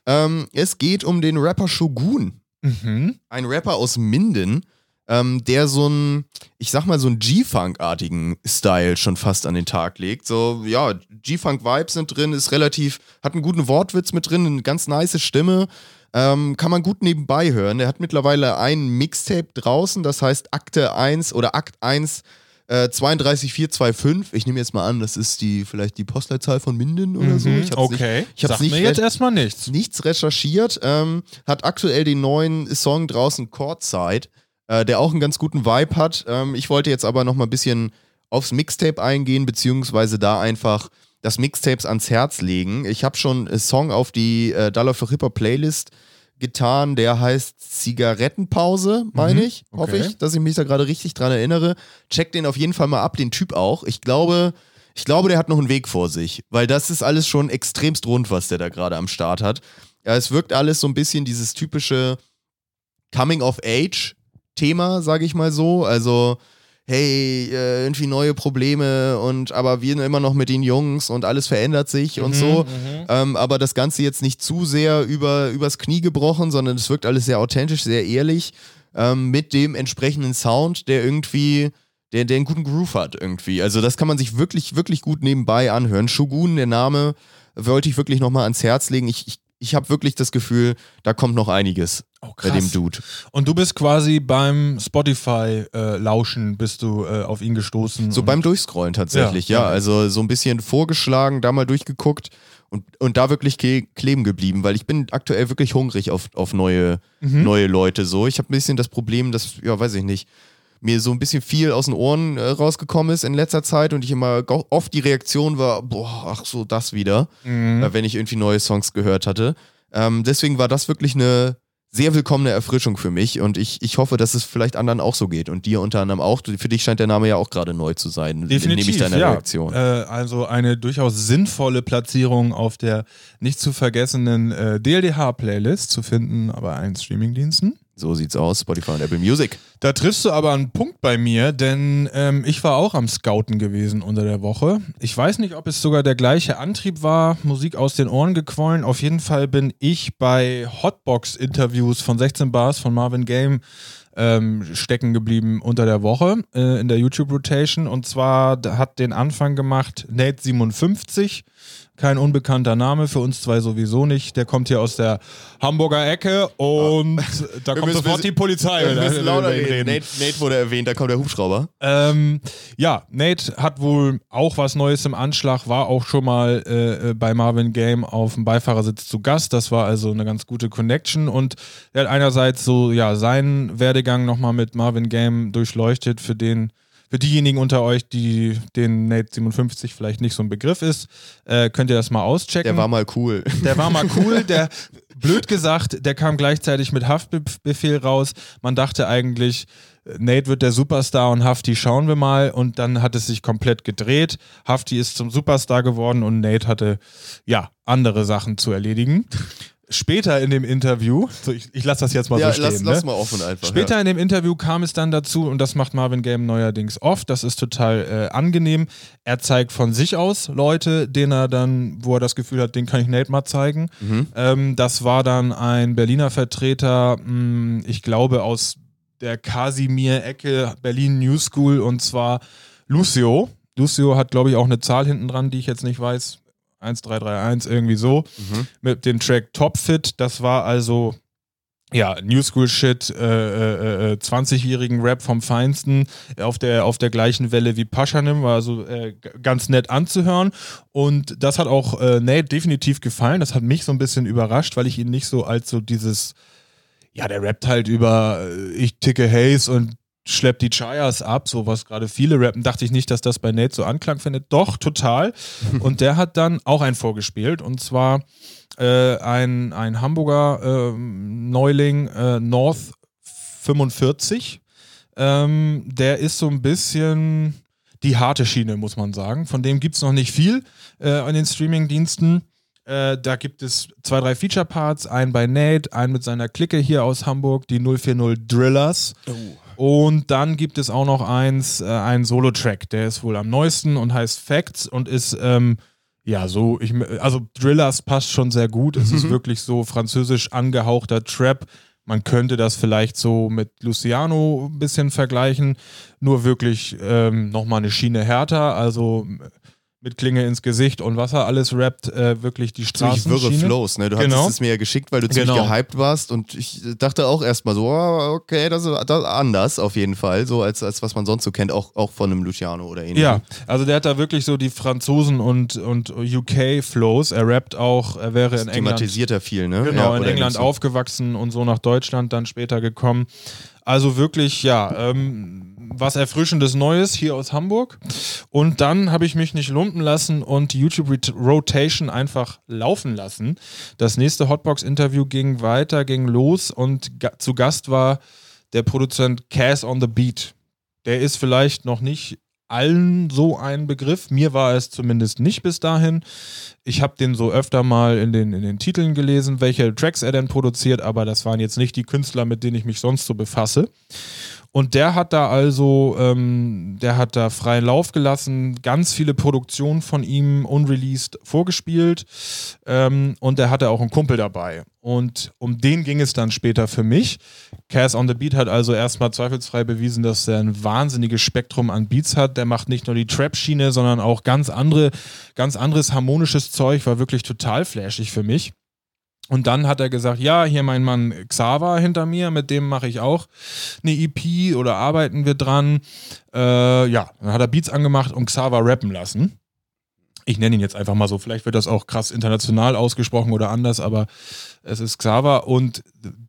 Ähm, es geht um den Rapper Shogun
Mhm.
ein Rapper aus Minden, ähm, der so einen, ich sag mal, so einen G-Funk-artigen Style schon fast an den Tag legt. So, ja, G-Funk-Vibes sind drin, ist relativ, hat einen guten Wortwitz mit drin, eine ganz nice Stimme. Ähm, kann man gut nebenbei hören. Er hat mittlerweile ein Mixtape draußen, das heißt Akte 1 oder Akt 1 äh, 32425. Ich nehme jetzt mal an, das ist die vielleicht die Postleitzahl von Minden oder so. Ich hab's
Mhm. okay.
Nicht, ich hab's nicht
mir jetzt erstmal nichts.
nichts recherchiert, ähm, hat aktuell den neuen Song draußen Courtside, äh, der auch einen ganz guten Vibe hat. Ähm, ich wollte jetzt aber noch mal ein bisschen aufs Mixtape eingehen, beziehungsweise da einfach das Mixtapes ans Herz legen. Ich habe schon einen Song auf die äh, Dollar für Hipper Playlist getan, der heißt Zigarettenpause, meine
Mhm,
ich. Hoffe
okay.
ich, dass ich mich da gerade richtig dran erinnere. Check den auf jeden Fall mal ab, den Typ auch. Ich glaube, ich glaube, der hat noch einen Weg vor sich, weil das ist alles schon extremst rund, was der da gerade am Start hat. Ja, es wirkt alles so ein bisschen dieses typische Coming-of-Age-Thema, sage ich mal so. Also, hey, äh, irgendwie neue Probleme und aber wir immer noch mit den Jungs und alles verändert sich und so. Ähm, aber das Ganze jetzt nicht zu sehr über, übers Knie gebrochen, sondern es wirkt alles sehr authentisch, sehr ehrlich, ähm, mit dem entsprechenden Sound, der irgendwie, der, der einen guten Groove hat irgendwie. Also das kann man sich wirklich, wirklich gut nebenbei anhören. Shogun, der Name, wollte ich wirklich nochmal ans Herz legen. Ich, ich, ich habe wirklich das Gefühl, da kommt noch einiges
Oh,
bei dem Dude.
Und du bist quasi beim Spotify-Lauschen, bist du äh, auf ihn gestoßen.
So beim Durchscrollen tatsächlich,
Ja,
ja. Also so ein bisschen vorgeschlagen, da mal durchgeguckt und, und da wirklich kleben geblieben, weil ich bin aktuell wirklich hungrig auf, auf neue,
Mhm.
neue Leute so. Ich habe ein bisschen das Problem, dass, ja, weiß ich nicht, mir so ein bisschen viel aus den Ohren äh, rausgekommen ist in letzter Zeit und ich immer oft die Reaktion war, boah, ach so, das wieder,
Mhm.
äh, wenn ich irgendwie neue Songs gehört hatte. Ähm, deswegen war das wirklich eine sehr willkommene Erfrischung für mich und ich, ich hoffe, dass es vielleicht anderen auch so geht und dir unter anderem auch. Für dich scheint der Name ja auch gerade neu zu sein,
Definitiv,
nehme ich deine
ja.
Reaktion.
Äh, also eine durchaus sinnvolle Platzierung auf der nicht zu vergessenen äh, DLDH-Playlist zu finden bei allen Streamingdiensten.
So sieht's aus, Spotify und Apple Music.
Da triffst du aber einen Punkt bei mir, denn ähm, ich war auch am Scouten gewesen unter der Woche. Ich weiß nicht, ob es sogar der gleiche Antrieb war, Musik aus den Ohren gequollen. Auf jeden Fall bin ich bei Hotbox-Interviews von 16 Bars von Marvin Game ähm, stecken geblieben unter der Woche äh, in der YouTube-Rotation. Und zwar hat den Anfang gemacht Nate57. Kein unbekannter Name, für uns zwei sowieso nicht. Der kommt hier aus der Hamburger Ecke und da kommt
müssen-
sofort die Polizei.
Wir müssen lauter reden. Nate, Nate wurde erwähnt, da kommt der Hubschrauber.
ähm, ja, Nate hat wohl auch was Neues im Anschlag, war auch schon mal äh, äh, bei Marvin Game auf dem Beifahrersitz zu Gast. Das war also eine ganz gute Connection und er hat einerseits so ja seinen Werdegang nochmal mit Marvin Game durchleuchtet, für den für diejenigen unter euch, die den Nate 57 vielleicht nicht so ein Begriff ist, äh, könnt ihr das mal auschecken.
Der war mal cool.
Der war mal cool, der, blöd gesagt, der kam gleichzeitig mit Haftbefehl raus. Man dachte eigentlich, Nate wird der Superstar und Hafti schauen wir mal. Und dann hat es sich komplett gedreht. Hafti ist zum Superstar geworden und Nate hatte, ja, andere Sachen zu erledigen. Später in dem Interview, so ich, ich lasse das jetzt mal
ja,
so stehen.
lass,
ne?
lass mal offen einfach.
Später in dem Interview kam es dann dazu, und das macht Marvin Game neuerdings oft, das ist total äh, angenehm. Er zeigt von sich aus Leute, denen er dann, wo er das Gefühl hat, den kann ich Nate mal zeigen. Ähm, das war dann ein Berliner Vertreter, mh, ich glaube aus der Casimir-Ecke Berlin New School, und zwar Lucio. Lucio hat, glaube ich, auch eine Zahl hinten dran, die ich jetzt nicht weiß. 1331, irgendwie so. Mit dem Track Top Fit. Das war also ja, New School Shit, äh, äh, äh, 20-jährigen Rap vom Feinsten auf der, auf der gleichen Welle wie Paschanim, war also äh, ganz nett anzuhören. Und das hat auch äh, Nate definitiv gefallen. Das hat mich so ein bisschen überrascht, weil ich ihn nicht so als so dieses, ja, der rappt halt über, äh, ich ticke Haze und schleppt die Chayas ab, so was gerade viele rappen, dachte ich nicht, dass das bei Nate so Anklang findet. Doch, total. und der hat dann auch einen vorgespielt und zwar äh, ein, ein Hamburger äh, Neuling, äh, North 45. Ähm, der ist so ein bisschen die harte Schiene, muss man sagen. Von dem gibt es noch nicht viel äh, an den Streaming-Diensten. Äh, da gibt es zwei, drei Feature-Parts, einen bei Nate, einen mit seiner Clique hier aus Hamburg, die 040 Drillers. Und dann gibt es auch noch eins, äh, einen Solo-Track, der ist wohl am neuesten und heißt Facts und ist, ähm, ja, so, ich, also Drillers passt schon sehr gut. Es ist wirklich so französisch angehauchter Trap. Man könnte das vielleicht so mit Luciano ein bisschen vergleichen, nur wirklich ähm, nochmal eine Schiene härter, also mit Klinge ins Gesicht und was er alles rappt, äh, wirklich die
Ziemlich wirre. Flows, ne? Du
Genau.
hattest es mir ja geschickt, weil du ziemlich
Genau.
gehypt warst und ich dachte auch erstmal so, oh, okay, das ist, das anders auf jeden Fall, so als, als was man sonst so kennt, auch, auch von einem Luciano oder ähnlichem.
Ja, also der hat da wirklich so die Franzosen und, und UK-Flows. Er rappt auch, er wäre in England
Thematisiert er viel, ne?
Genau,
Ja,
in England
so.
aufgewachsen und so nach Deutschland dann später gekommen. Also wirklich, ja, ähm, was Erfrischendes Neues hier aus Hamburg. Und dann habe ich mich nicht lumpen lassen und die YouTube Rotation einfach laufen lassen. Das nächste Hotbox-Interview ging weiter, ging los und ga zu Gast war der Produzent Cass on the Beat. Der ist vielleicht noch nicht allen so ein Begriff. Mir war es zumindest nicht bis dahin. Ich habe den so öfter mal in den, in den Titeln gelesen, welche Tracks er denn produziert, aber das waren jetzt nicht die Künstler, mit denen ich mich sonst so befasse. Und der hat da also, ähm, der hat da freien Lauf gelassen, ganz viele Produktionen von ihm unreleased vorgespielt ähm, und der hatte auch einen Kumpel dabei. Und um den ging es dann später für mich. Cass on the Beat hat also erstmal zweifelsfrei bewiesen, dass er ein wahnsinniges Spektrum an Beats hat. Der macht nicht nur die Trap-Schiene, sondern auch ganz andere, ganz anderes harmonisches Zeug, war wirklich total flashig für mich. Und dann hat er gesagt, ja, hier mein Mann Xaver hinter mir, mit dem mache ich auch eine EP oder arbeiten wir dran. Äh, ja, dann hat er Beats angemacht und Xaver rappen lassen. Ich nenne ihn jetzt einfach mal so, vielleicht wird das auch krass international ausgesprochen oder anders, aber es ist Xaver und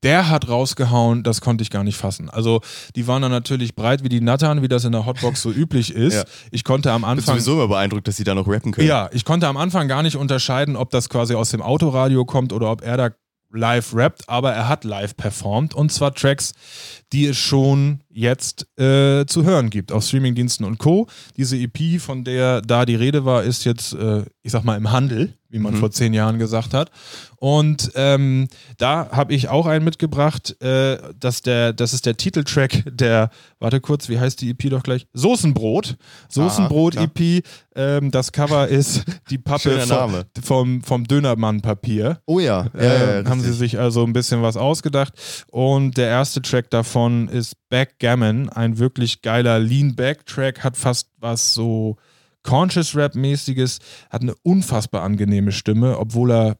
der hat rausgehauen, das konnte ich gar nicht fassen. Also die waren dann natürlich breit wie die Nattern, wie das in der Hotbox so üblich ist.
Ja.
Ich konnte am
Ich bin
Anfang...
sowieso immer beeindruckt, dass sie da noch rappen können.
Ja, ich konnte am Anfang gar nicht unterscheiden, ob das quasi aus dem Autoradio kommt oder ob er da live rappt, aber er hat live performt und zwar Tracks, die es schon jetzt äh, zu hören gibt auf Streamingdiensten und Co. Diese EP, von der da die Rede war, ist jetzt, äh, ich sag mal, im Handel, wie man vor zehn Jahren gesagt hat. Und ähm, da habe ich auch einen mitgebracht, äh, dass der, das ist der Titeltrack der, warte kurz, wie heißt die EP doch gleich? Soßenbrot.
Ah,
EP. Ähm, das Cover ist die Pappe vom, vom, vom Dönermann-Papier.
Oh ja, ja, ja, ja
haben sie sich also ein bisschen was ausgedacht. Und der erste Track davon ist Backgammon, ein wirklich geiler Lean-Back-Track, hat fast was so Conscious Rap-mäßiges, hat eine unfassbar angenehme Stimme, obwohl er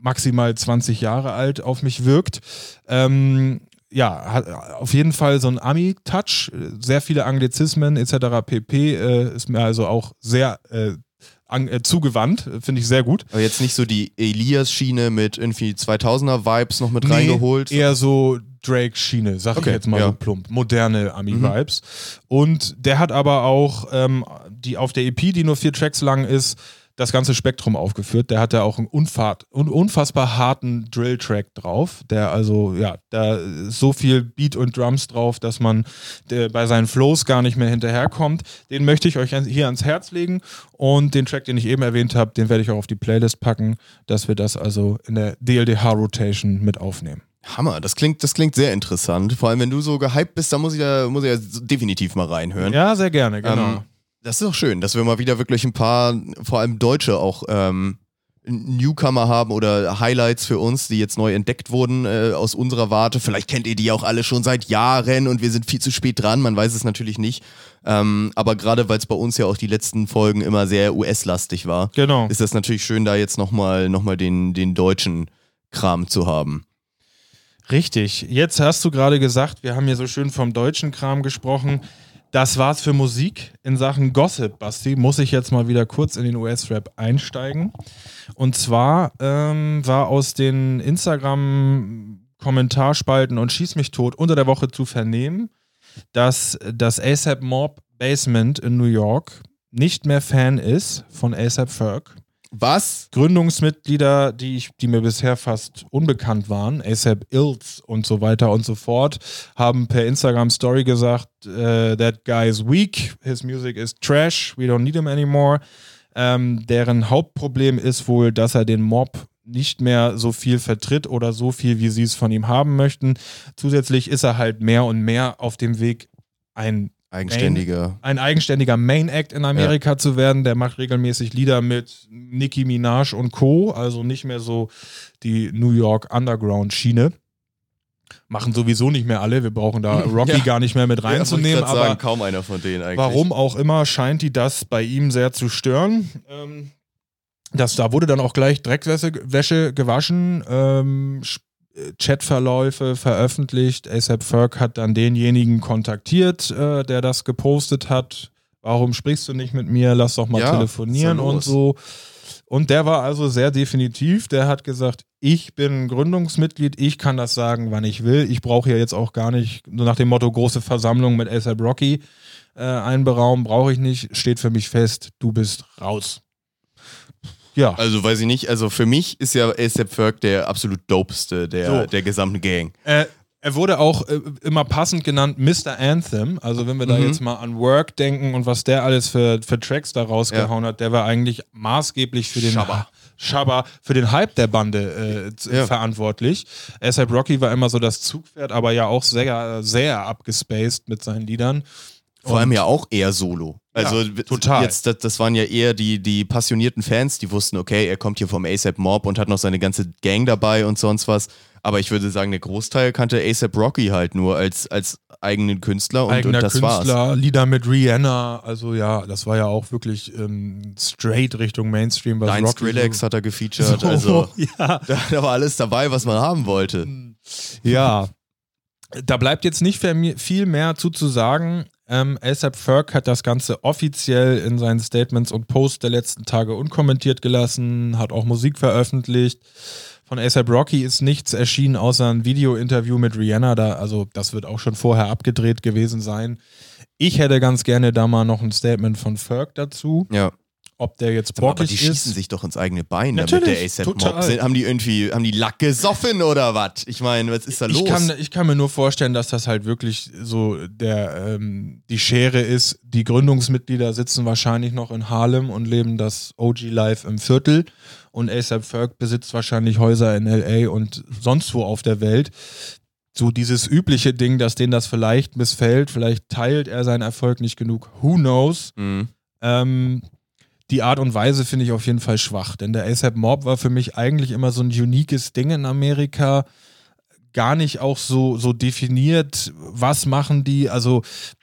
maximal 20 Jahre alt auf mich wirkt. Ähm, ja, hat auf jeden Fall so ein Ami-Touch, sehr viele Anglizismen etc. pp. Äh, ist mir also auch sehr äh, an, äh, zugewandt, finde ich sehr gut.
Aber jetzt nicht so die Elias-Schiene mit irgendwie 2000er-Vibes noch mit
Nee,
reingeholt.
Eher so Drake-Schiene, sag ich
Okay,
jetzt mal
ja.
so plump. Moderne Ami-Vibes. Und der hat aber auch ähm, die auf der EP, die nur vier Tracks lang ist, das ganze Spektrum aufgeführt. Der hat da auch einen unfassbar harten Drill-Track drauf. Der also, ja, da ist so viel Beat und Drums drauf, dass man der, bei seinen Flows gar nicht mehr hinterherkommt. Den möchte ich euch hier ans Herz legen. Und den Track, den ich eben erwähnt habe, den werde ich auch auf die Playlist packen, dass wir das also in der DLDH-Rotation mit aufnehmen.
Hammer, das klingt, das klingt sehr interessant. Vor allem, wenn du so gehypt bist, da muss ich ja, muss ich ja definitiv mal reinhören.
Ja, sehr gerne, genau.
Ähm, das ist auch schön, dass wir mal wieder wirklich ein paar, vor allem Deutsche auch ähm, Newcomer haben oder Highlights für uns, die jetzt neu entdeckt wurden äh, aus unserer Warte. Vielleicht kennt ihr die auch alle schon seit Jahren und wir sind viel zu spät dran, man weiß es natürlich nicht. Ähm, aber gerade weil es bei uns ja auch die letzten Folgen immer sehr US-lastig war,
genau.
ist das natürlich schön, da jetzt nochmal noch mal den, den deutschen Kram zu haben.
Richtig. Jetzt hast du gerade gesagt, wir haben hier so schön vom deutschen Kram gesprochen. Das war's für Musik. In Sachen Gossip, Basti, muss ich jetzt mal wieder kurz in den US-Rap einsteigen. Und zwar ähm, war aus den Instagram-Kommentarspalten und Schieß mich tot unter der Woche zu vernehmen, dass das ASAP Mob Basement in New York nicht mehr Fan ist von ASAP Ferg.
Was?
Gründungsmitglieder, die, ich, die mir bisher fast unbekannt waren, ASAP Ills und so weiter und so fort, haben per Instagram Story gesagt, äh, that guy is weak, his music is trash, we don't need him anymore. Ähm, deren Hauptproblem ist wohl, dass er den Mob nicht mehr so viel vertritt oder so viel, wie sie es von ihm haben möchten. Zusätzlich ist er halt mehr und mehr auf dem Weg, ein
Eigenständiger.
ein eigenständiger Main Act in Amerika zu werden. Der macht regelmäßig Lieder mit Nicki Minaj und Co. Also nicht mehr so die New York Underground Schiene. Machen sowieso nicht mehr alle. Wir brauchen da Rocky
Ja.
gar nicht mehr mit
Ja, wollte ich
reinzunehmen. aber
sagen, kaum einer von denen eigentlich.
Warum auch immer scheint die das bei ihm sehr zu stören. Ähm, das, da wurde dann auch gleich Dreckwäsche Wäsche gewaschen, ähm, äh, Chatverläufe veröffentlicht. ASAP Ferg hat dann denjenigen kontaktiert, äh, der das gepostet hat. Warum sprichst du nicht mit mir? Lass doch mal
Ja,
telefonieren und so. Und der war also sehr definitiv. Der hat gesagt, ich bin Gründungsmitglied, ich kann das sagen, wann ich will. Ich brauche ja jetzt auch gar nicht, so nach dem Motto große Versammlung mit ASAP Rocky äh, einberaumen, brauche ich nicht, steht für mich fest, du bist raus. Ja,
Also weiß ich nicht, also für mich ist ja ASAP Ferg der absolut dopeste der,
So.
der gesamten Gang.
äh, er wurde auch äh, immer passend genannt Mr. Anthem. Also wenn wir da
Mhm.
jetzt mal an Work denken und was der alles für, für Tracks da rausgehauen hat, der war eigentlich maßgeblich für den
Schabber.
Schabber, für den Hype der Bande äh,
Ja.
verantwortlich. ASAP Rocky war immer so das Zugpferd, aber ja auch sehr, sehr abgespaced mit seinen Liedern.
Vor allem ja auch eher solo. Also
Ja, total.
Jetzt, das, das waren ja eher die, die passionierten Fans, die wussten, okay, er kommt hier vom ASAP Mob und hat noch seine ganze Gang dabei und sonst was. Aber ich würde sagen, der Großteil kannte ASAP Rocky halt nur als, als eigenen Künstler und,
Eigener
und das war's.
Künstler, Lieder mit Rihanna, also ja, das war ja auch wirklich ähm, straight Richtung Mainstream. Was
Dein Skrillex
so
hat er gefeatured,
So,
also
ja.
da, da war alles dabei, was man haben wollte.
Ja, da bleibt jetzt nicht viel viel mehr zu zu sagen. Ähm, ASAP Ferg hat das Ganze offiziell in seinen Statements und Posts der letzten Tage unkommentiert gelassen, hat auch Musik veröffentlicht. Von ASAP Rocky ist nichts erschienen, außer ein Video-Interview mit Rihanna. Da, also, das wird auch schon vorher abgedreht gewesen sein. Ich hätte ganz gerne da mal noch ein Statement von Ferg dazu,
Ja.
Ob der jetzt
Aber
bockig
die schießen
ist.
sich doch ins eigene Bein
Natürlich,
damit der ASAP Mob.
total.
Sind, haben die irgendwie, haben die Lack gesoffen oder was? Ich meine, was ist da los?
Ich kann, ich kann mir nur vorstellen, dass das halt wirklich so der, ähm, die Schere ist. Die Gründungsmitglieder sitzen wahrscheinlich noch in Harlem und leben das OG-Life im Viertel. Und ASAP Ferg besitzt wahrscheinlich Häuser in L.A. und sonst wo auf der Welt. So dieses übliche Ding, dass denen das vielleicht missfällt. Vielleicht teilt er seinen Erfolg nicht genug. Who knows?
Mhm.
Ähm, die Art und Weise finde ich auf jeden Fall schwach, denn der ASAP Mob war für mich eigentlich immer so ein uniques Ding in Amerika. Gar nicht auch so, so definiert, was machen die. Also,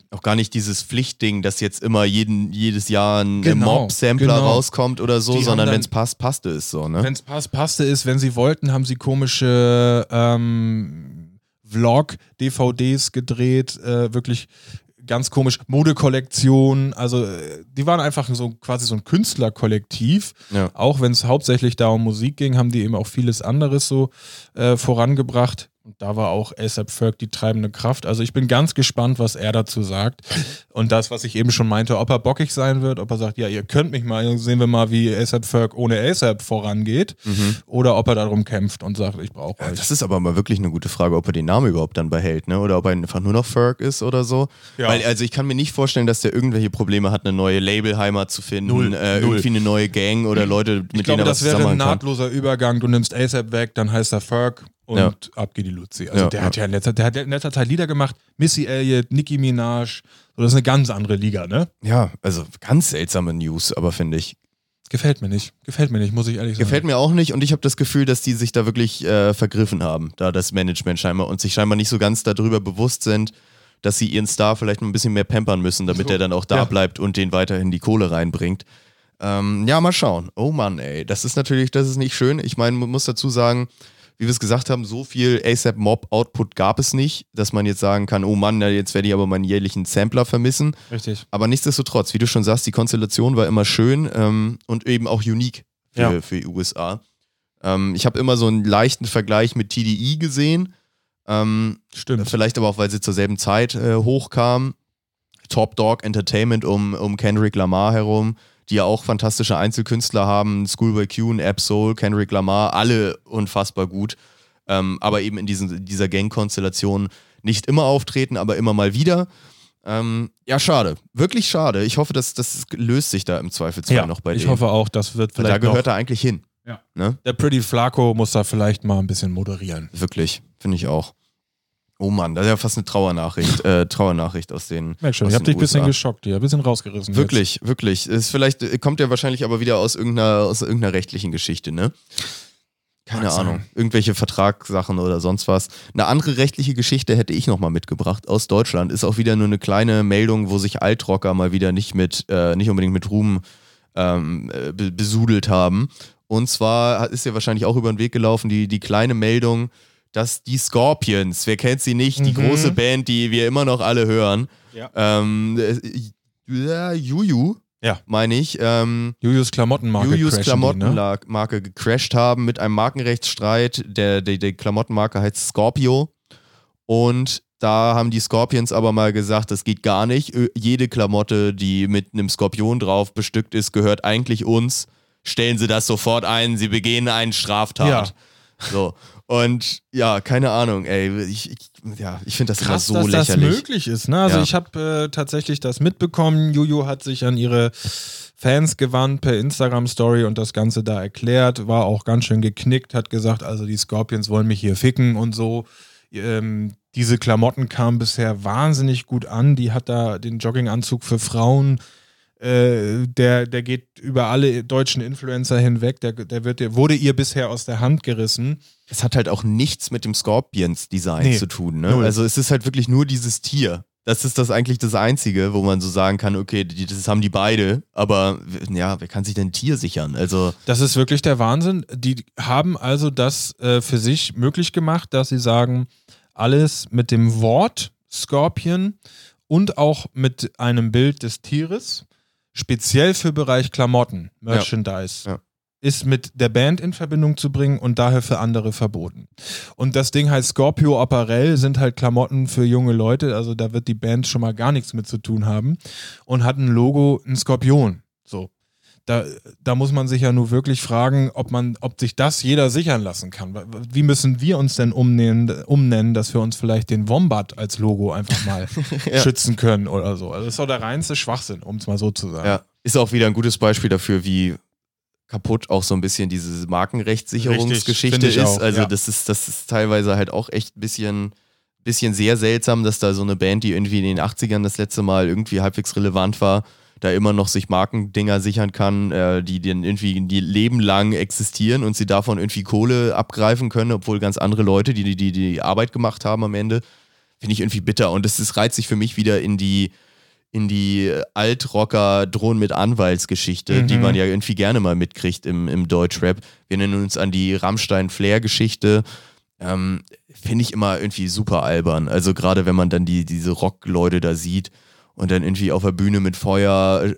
Auch gar nicht dieses Pflichtding, dass jetzt immer jeden, jedes Jahr ein
Genau,
Mob-Sampler
genau.
rauskommt oder so,
Die
sondern wenn es passt, passte es so, ne?
wenn es passt, passte es. Wenn sie wollten, haben sie komische ähm, Vlog-DVDs gedreht. Äh, wirklich ganz komisch. Modekollektion. Also, äh, die waren einfach so quasi so ein Künstlerkollektiv.
Ja.
Auch wenn es hauptsächlich da um Musik ging, haben die eben auch vieles anderes so äh, vorangebracht. Und da war auch ASAP Ferg die treibende Kraft. Also ich bin ganz gespannt, was er dazu sagt. Und das, was ich eben schon meinte, ob er bockig sein wird, ob er sagt, ja, ihr könnt mich mal, sehen wir mal, wie ASAP Ferg ohne ASAP vorangeht. Oder ob er darum kämpft und sagt, ich brauche euch.
das ist aber mal wirklich eine gute Frage, ob er den Namen überhaupt dann behält, ne? Oder ob er einfach nur noch Ferg ist oder so.
Ja.
Weil, also ich kann mir nicht vorstellen, dass der irgendwelche Probleme hat, eine neue Labelheimat zu finden,
Null,
äh,
null.
irgendwie eine neue Gang oder Leute, mit
Ich
denen
glaube,
er was
das wäre ein
machen kann.
nahtloser Übergang. Du nimmst ASAP weg, dann heißt er Ferg und
Ja.
ab geht die Luzi. Also
Ja,
der
ja.
hat ja in letzter, der hat in letzter Zeit Lieder gemacht. Missy Elliott, Nicki Minaj. So, das ist eine ganz andere Liga, ne?
Ja, also ganz seltsame News, aber finde ich.
Gefällt mir nicht. Gefällt mir nicht, muss ich ehrlich sagen.
Gefällt mir auch nicht und ich habe das Gefühl, dass die sich da wirklich äh, vergriffen haben, da das Management scheinbar und sich scheinbar nicht so ganz darüber bewusst sind, dass sie ihren Star vielleicht mal ein bisschen mehr pampern müssen, damit
So,
er dann auch da bleibt und den weiterhin die Kohle reinbringt. Ähm, ja, mal schauen. Oh Mann, ey, das ist natürlich, das ist nicht schön. Ich meine, man muss dazu sagen, wie wir es gesagt haben, so viel ASAP Mob Output gab es nicht, dass man jetzt sagen kann, oh Mann, jetzt werde ich aber meinen jährlichen Sampler vermissen.
Richtig.
Aber nichtsdestotrotz, wie du schon sagst, die Konstellation war immer schön ähm, und eben auch unique für,
Ja.
für die USA. Ähm, ich habe immer so einen leichten Vergleich mit TDI gesehen. Ähm,
Stimmt.
Vielleicht aber auch, weil sie zur selben Zeit äh, hochkam. Top Dog Entertainment um, um Kendrick Lamar herum, die ja auch fantastische Einzelkünstler haben. Schoolboy Q, Ab Soul, Kendrick Lamar, alle unfassbar gut. Ähm, aber eben in diesen, dieser Gang-Konstellation nicht immer auftreten, aber immer mal wieder. Ähm, ja, schade. Wirklich schade. Ich hoffe, dass das löst sich da im Zweifelsfall
ja,
noch bei
ich
denen.
hoffe auch, das wird
da
vielleicht noch,
gehört er eigentlich hin.
Ja.
Ne?
der Pretty Flaco muss da vielleicht mal ein bisschen moderieren.
Wirklich, finde ich auch. Oh Mann, das ist ja fast eine Trauernachricht, äh, Trauernachricht aus den.
Merk schon, ich hab dich ein bisschen geschockt hier, ein bisschen rausgerissen.
Wirklich, wirklich. Es Ist vielleicht kommt ja wahrscheinlich aber wieder aus irgendeiner, aus irgendeiner rechtlichen Geschichte, ne? Keine
sein.
Ahnung. Irgendwelche Vertragssachen oder sonst was. Eine andere rechtliche Geschichte hätte ich nochmal mitgebracht aus Deutschland. Ist auch wieder nur eine kleine Meldung, wo sich Altrocker mal wieder nicht mit, äh, nicht unbedingt mit Ruhm ähm, äh, be besudelt haben. Und zwar ist ja wahrscheinlich auch über den Weg gelaufen, die, die kleine Meldung, dass die Scorpions, wer kennt sie nicht, die
Mhm.
große Band, die wir immer noch alle hören,
Ja.
ähm, äh, ja, Juju,
Ja.
meine ich, ähm,
Julius Klamottenmarke
Julius
crashen die, ne?
Klamottenmarke gecrashed haben mit einem Markenrechtsstreit. Der, der, die Klamottenmarke heißt Scorpio. Und da haben die Scorpions aber mal gesagt, das geht gar nicht. Jede Klamotte, die mit einem Skorpion drauf bestückt ist, gehört eigentlich uns. Stellen Sie das sofort ein, Sie begehen eine Straftat. So. Und ja, keine Ahnung, ey. Ich, ich, ja, ich finde das
Krass,
immer so
dass
lächerlich.
das möglich ist. Ne? Also
Ja.
ich habe äh, tatsächlich das mitbekommen. Juju hat sich an ihre Fans gewandt per Instagram-Story und das Ganze da erklärt. War auch ganz schön geknickt, hat gesagt, also die Scorpions wollen mich hier ficken und so. Ähm, diese Klamotten kamen bisher wahnsinnig gut an. Die hat da den Jogginganzug für Frauen. Äh, der, der geht über alle deutschen Influencer hinweg. Der, der, wird, der wurde ihr bisher aus der Hand gerissen.
es hat halt auch nichts mit dem Scorpions-Design
Nee,
zu tun. Ne?
null.
Also es ist halt wirklich nur dieses Tier. Das ist das eigentlich das Einzige, wo man so sagen kann, okay, die, das haben die beide, aber ja, wer kann sich denn ein Tier sichern? Also,
Das ist wirklich der Wahnsinn. Die haben also das äh, für sich möglich gemacht, dass sie sagen, alles mit dem Wort Scorpion und auch mit einem Bild des Tieres, speziell für Bereich Klamotten, Merchandise,
Ja.
ist mit der Band in Verbindung zu bringen und daher für andere verboten. Und das Ding heißt Scorpio Apparel, sind halt Klamotten für junge Leute, also da wird die Band schon mal gar nichts mit zu tun haben und hat ein Logo, ein Skorpion. Da, da muss man sich ja nur wirklich fragen, ob man, ob sich das jeder sichern lassen kann. Wie müssen wir uns denn umnennen, umnennen, dass wir uns vielleicht den Wombat als Logo einfach mal schützen können oder so? Also das ist doch der reinste Schwachsinn, um es mal so zu sagen.
ja, ist auch wieder ein gutes Beispiel dafür, wie kaputt auch so ein bisschen diese Markenrechtssicherungsgeschichte ist.
auch,
also
ja.
das ist, das ist teilweise halt auch echt ein bisschen, bisschen sehr seltsam, dass da so eine Band, die irgendwie in den 80ern das letzte Mal irgendwie halbwegs relevant war, da immer noch sich Markendinger sichern kann, äh, die dann irgendwie die Leben lang existieren und sie davon irgendwie Kohle abgreifen können, obwohl ganz andere Leute, die die, die, die Arbeit gemacht haben am Ende, finde ich irgendwie bitter. Und das ist, reiht sich für mich wieder in die, in die Altrocker drohen mit Anwaltsgeschichte,
Mhm.
die man ja irgendwie gerne mal mitkriegt im, im Deutschrap. Wir nennen uns an die Rammstein-Flair-Geschichte. Ähm, Finde ich immer irgendwie super albern. Also gerade wenn man dann die, diese Rock-Leute da sieht und dann irgendwie auf der Bühne mit Feuer,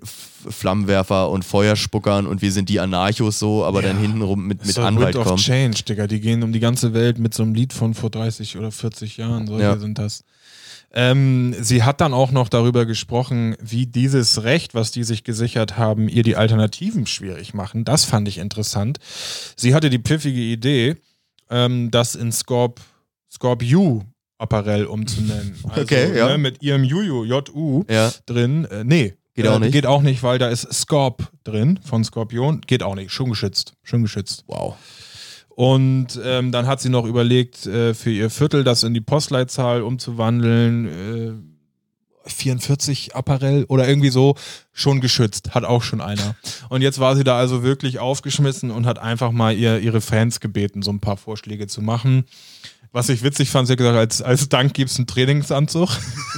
Flammenwerfer und Feuerspuckern und wir sind die Anarchos so, aber
Ja.
dann hintenrum mit, mit
doch
Anwalt
Wind of
kommen.
Change, Digga. Die gehen um die ganze Welt mit so einem Lied von vor 30 oder 40 Jahren. Solche
Ja.
sind das. Ähm, sie hat dann auch noch darüber gesprochen, wie dieses Recht, was die sich gesichert haben, ihr die Alternativen schwierig machen. Das fand ich interessant. Sie hatte die pfiffige Idee, ähm, das in Scorp, Scorp U Apparell umzunennen. Also,
Okay, ja.
Ne, mit ihrem Juju, J-U
Ja,
drin. Äh, nee.
Geht auch
äh,
nicht?
Geht auch nicht, weil da ist Scorp drin von Skorpion. Geht auch nicht. Schon geschützt. Schon geschützt.
wow.
Und ähm, dann hat sie noch überlegt, äh, für ihr Viertel das in die Postleitzahl umzuwandeln. Äh, 44 Apparell oder irgendwie so, schon geschützt, hat auch schon einer. Und jetzt war sie da also wirklich aufgeschmissen und hat einfach mal ihr, ihre Fans gebeten, so ein paar Vorschläge zu machen. Was ich witzig fand, sie hat gesagt, als, als Dank gibt's einen Trainingsanzug.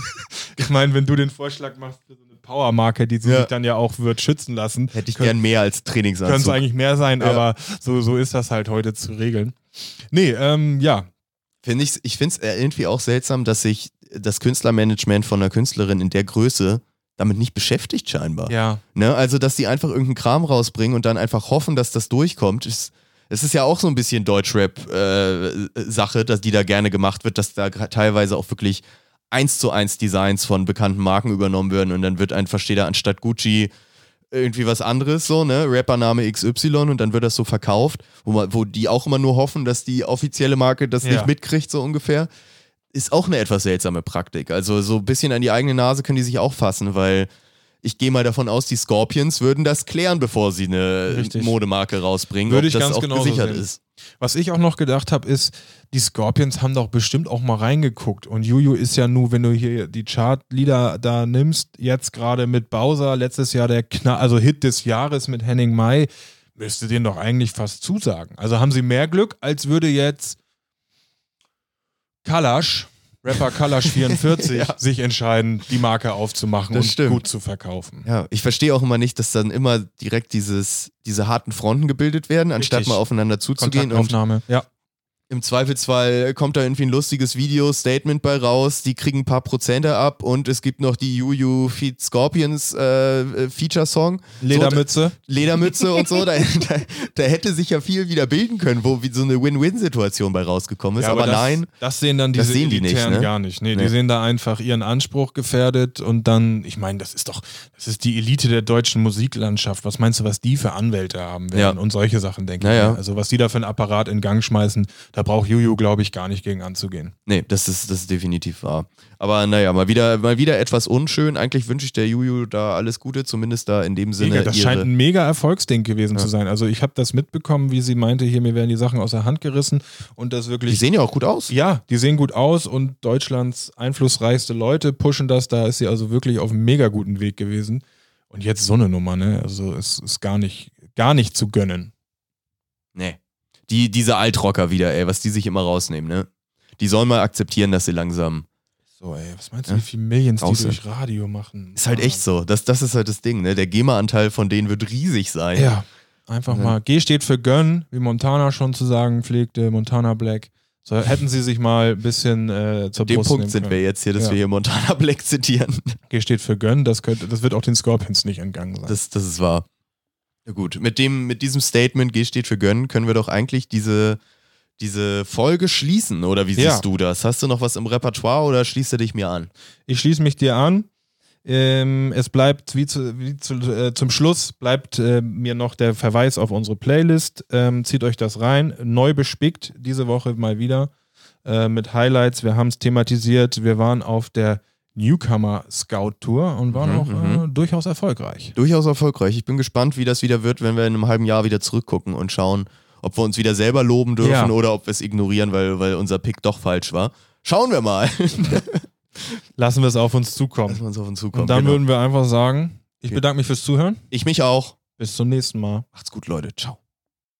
ich meine, wenn du den Vorschlag machst für so eine Powermarke, die sie
Ja.
sich dann ja auch wird schützen lassen,
Hätte ich
könnt-
gern mehr als
könnte es
Trainingsanzug.
eigentlich mehr sein,
Ja.
aber so, so ist das halt heute zu regeln. Nee, ähm, ja.
Find ich ich finde es irgendwie auch seltsam, dass sich das Künstlermanagement von einer Künstlerin in der Größe damit nicht beschäftigt scheinbar.
Ja.
Ne? Also, dass die einfach irgendeinen Kram rausbringen und dann einfach hoffen, dass das durchkommt, ist, Es ist ja auch so ein bisschen Deutschrap-Sache, dass die da gerne gemacht wird, dass da teilweise auch wirklich eins zu eins Designs von bekannten Marken übernommen werden und dann wird einfach steht da anstatt Gucci irgendwie was anderes, so, ne? Rappername XY und dann wird das so verkauft, wo, man, wo die auch immer nur hoffen, dass die offizielle Marke das
Ja.
nicht mitkriegt, so ungefähr. Ist auch eine etwas seltsame Praktik. Also so ein bisschen an die eigene Nase können die sich auch fassen, weil ich gehe mal davon aus, die Scorpions würden das klären, bevor sie eine
Richtig.
Modemarke rausbringen,
Würde
ob
ich
das
ganz
auch
genauso
gesichert
sehen.
ist.
Was ich auch noch gedacht habe, ist, die Scorpions haben doch bestimmt auch mal reingeguckt. Und Juju ist ja nur, wenn du hier die Chartlieder da nimmst, jetzt gerade mit Bowser, letztes Jahr der Knall, also Hit des Jahres mit Henning Mai, müsste den doch eigentlich fast zusagen. Also haben sie mehr Glück, als würde jetzt Kalash, Rapper Kalash 44,
Ja.
sich entscheiden, die Marke aufzumachen
Das
und
stimmt.
gut zu verkaufen.
Ja, ich verstehe auch immer nicht, dass dann immer direkt dieses, diese harten Fronten gebildet werden, anstatt
Richtig.
mal aufeinander zuzugehen. Und
Kontaktaufnahme. Ja.
Im Zweifelsfall kommt da irgendwie ein lustiges Video, Statement bei raus, die kriegen ein paar Prozente ab und es gibt noch die Juju Feed Scorpions äh, äh, Feature-Song.
Ledermütze.
Ledermütze und so, da, da, da hätte sich ja viel wieder bilden können, wo wie so eine Win-Win-Situation bei rausgekommen ist.
Ja,
aber
das,
nein,
Das sehen dann
Das
diese
sehen die nicht, ne?
gar nicht. Nee,
Nee.
die sehen da einfach ihren Anspruch gefährdet und dann, ich meine, das ist doch, das ist die Elite der deutschen Musiklandschaft. Was meinst du, was die für Anwälte haben werden
Ja.
und solche Sachen, denke
Naja.
ich. Also was die da für einen Apparat in Gang schmeißen, da braucht Juju, glaube ich, gar nicht gegen anzugehen.
nee, das ist, das ist definitiv wahr. Aber naja, mal wieder, mal wieder etwas unschön. Eigentlich wünsche ich der Juju da alles Gute, zumindest da in dem Sinne.
Mega, das scheint ein mega Erfolgsding gewesen
Ja.
zu sein. Also ich habe das mitbekommen, wie sie meinte, hier, mir werden die Sachen aus der Hand gerissen und das wirklich
die sehen ja auch gut aus.
Ja, die sehen gut aus und Deutschlands einflussreichste Leute pushen das. Da ist sie also wirklich auf einem mega guten Weg gewesen. Und jetzt so eine Nummer, ne? Also es ist gar nicht, gar nicht zu gönnen.
Nee. Die, diese Altrocker wieder, ey, was die sich immer rausnehmen, ne? Die sollen mal akzeptieren, dass sie langsam.
So, ey, was meinst du,
Ja.
wie viele Millions die
Raus
durch Radio machen?
Ist halt echt so. Das, das ist halt das Ding, ne? Der GEMA-Anteil von denen wird riesig sein.
Ja, einfach
Ja.
mal. G steht für Gönn, wie Montana schon zu sagen pflegte, Montana Black. So hätten sie sich mal ein bisschen äh, zur
Dem
Brust
Punkt sind
können.
wir jetzt hier, dass
Ja.
wir hier Montana Black zitieren.
G steht für Gönn, das, könnte, das wird auch den Scorpions nicht entgangen sein.
Das, das ist wahr. Ja gut, mit, dem, mit diesem Statement, G steht für gönnen, können wir doch eigentlich diese, diese Folge schließen, oder wie siehst
Ja.
du das? Hast du noch was im Repertoire oder schließt du dich mir an?
Ich schließe mich dir an. Ähm, es bleibt wie, zu, wie zu, äh, zum Schluss bleibt äh, mir noch der Verweis auf unsere Playlist. Ähm, zieht euch das rein. Neu bespickt diese Woche mal wieder äh, mit Highlights. Wir haben es thematisiert. Wir waren auf der Newcomer Scout Tour und waren
Mhm,
auch äh, durchaus erfolgreich.
Durchaus erfolgreich. Ich bin gespannt, wie das wieder wird, wenn wir in einem halben Jahr wieder zurückgucken und schauen, ob wir uns wieder selber loben dürfen
Ja.
oder ob wir es ignorieren, weil, weil unser Pick doch falsch war. Schauen wir mal.
Lassen wir es auf uns
Lassen
zukommen.
wir uns auf uns zukommen.
Und dann
genau.
würden wir einfach sagen, ich bedanke mich fürs Zuhören.
ich mich auch.
Bis zum nächsten Mal.
Macht's gut, Leute. Ciao.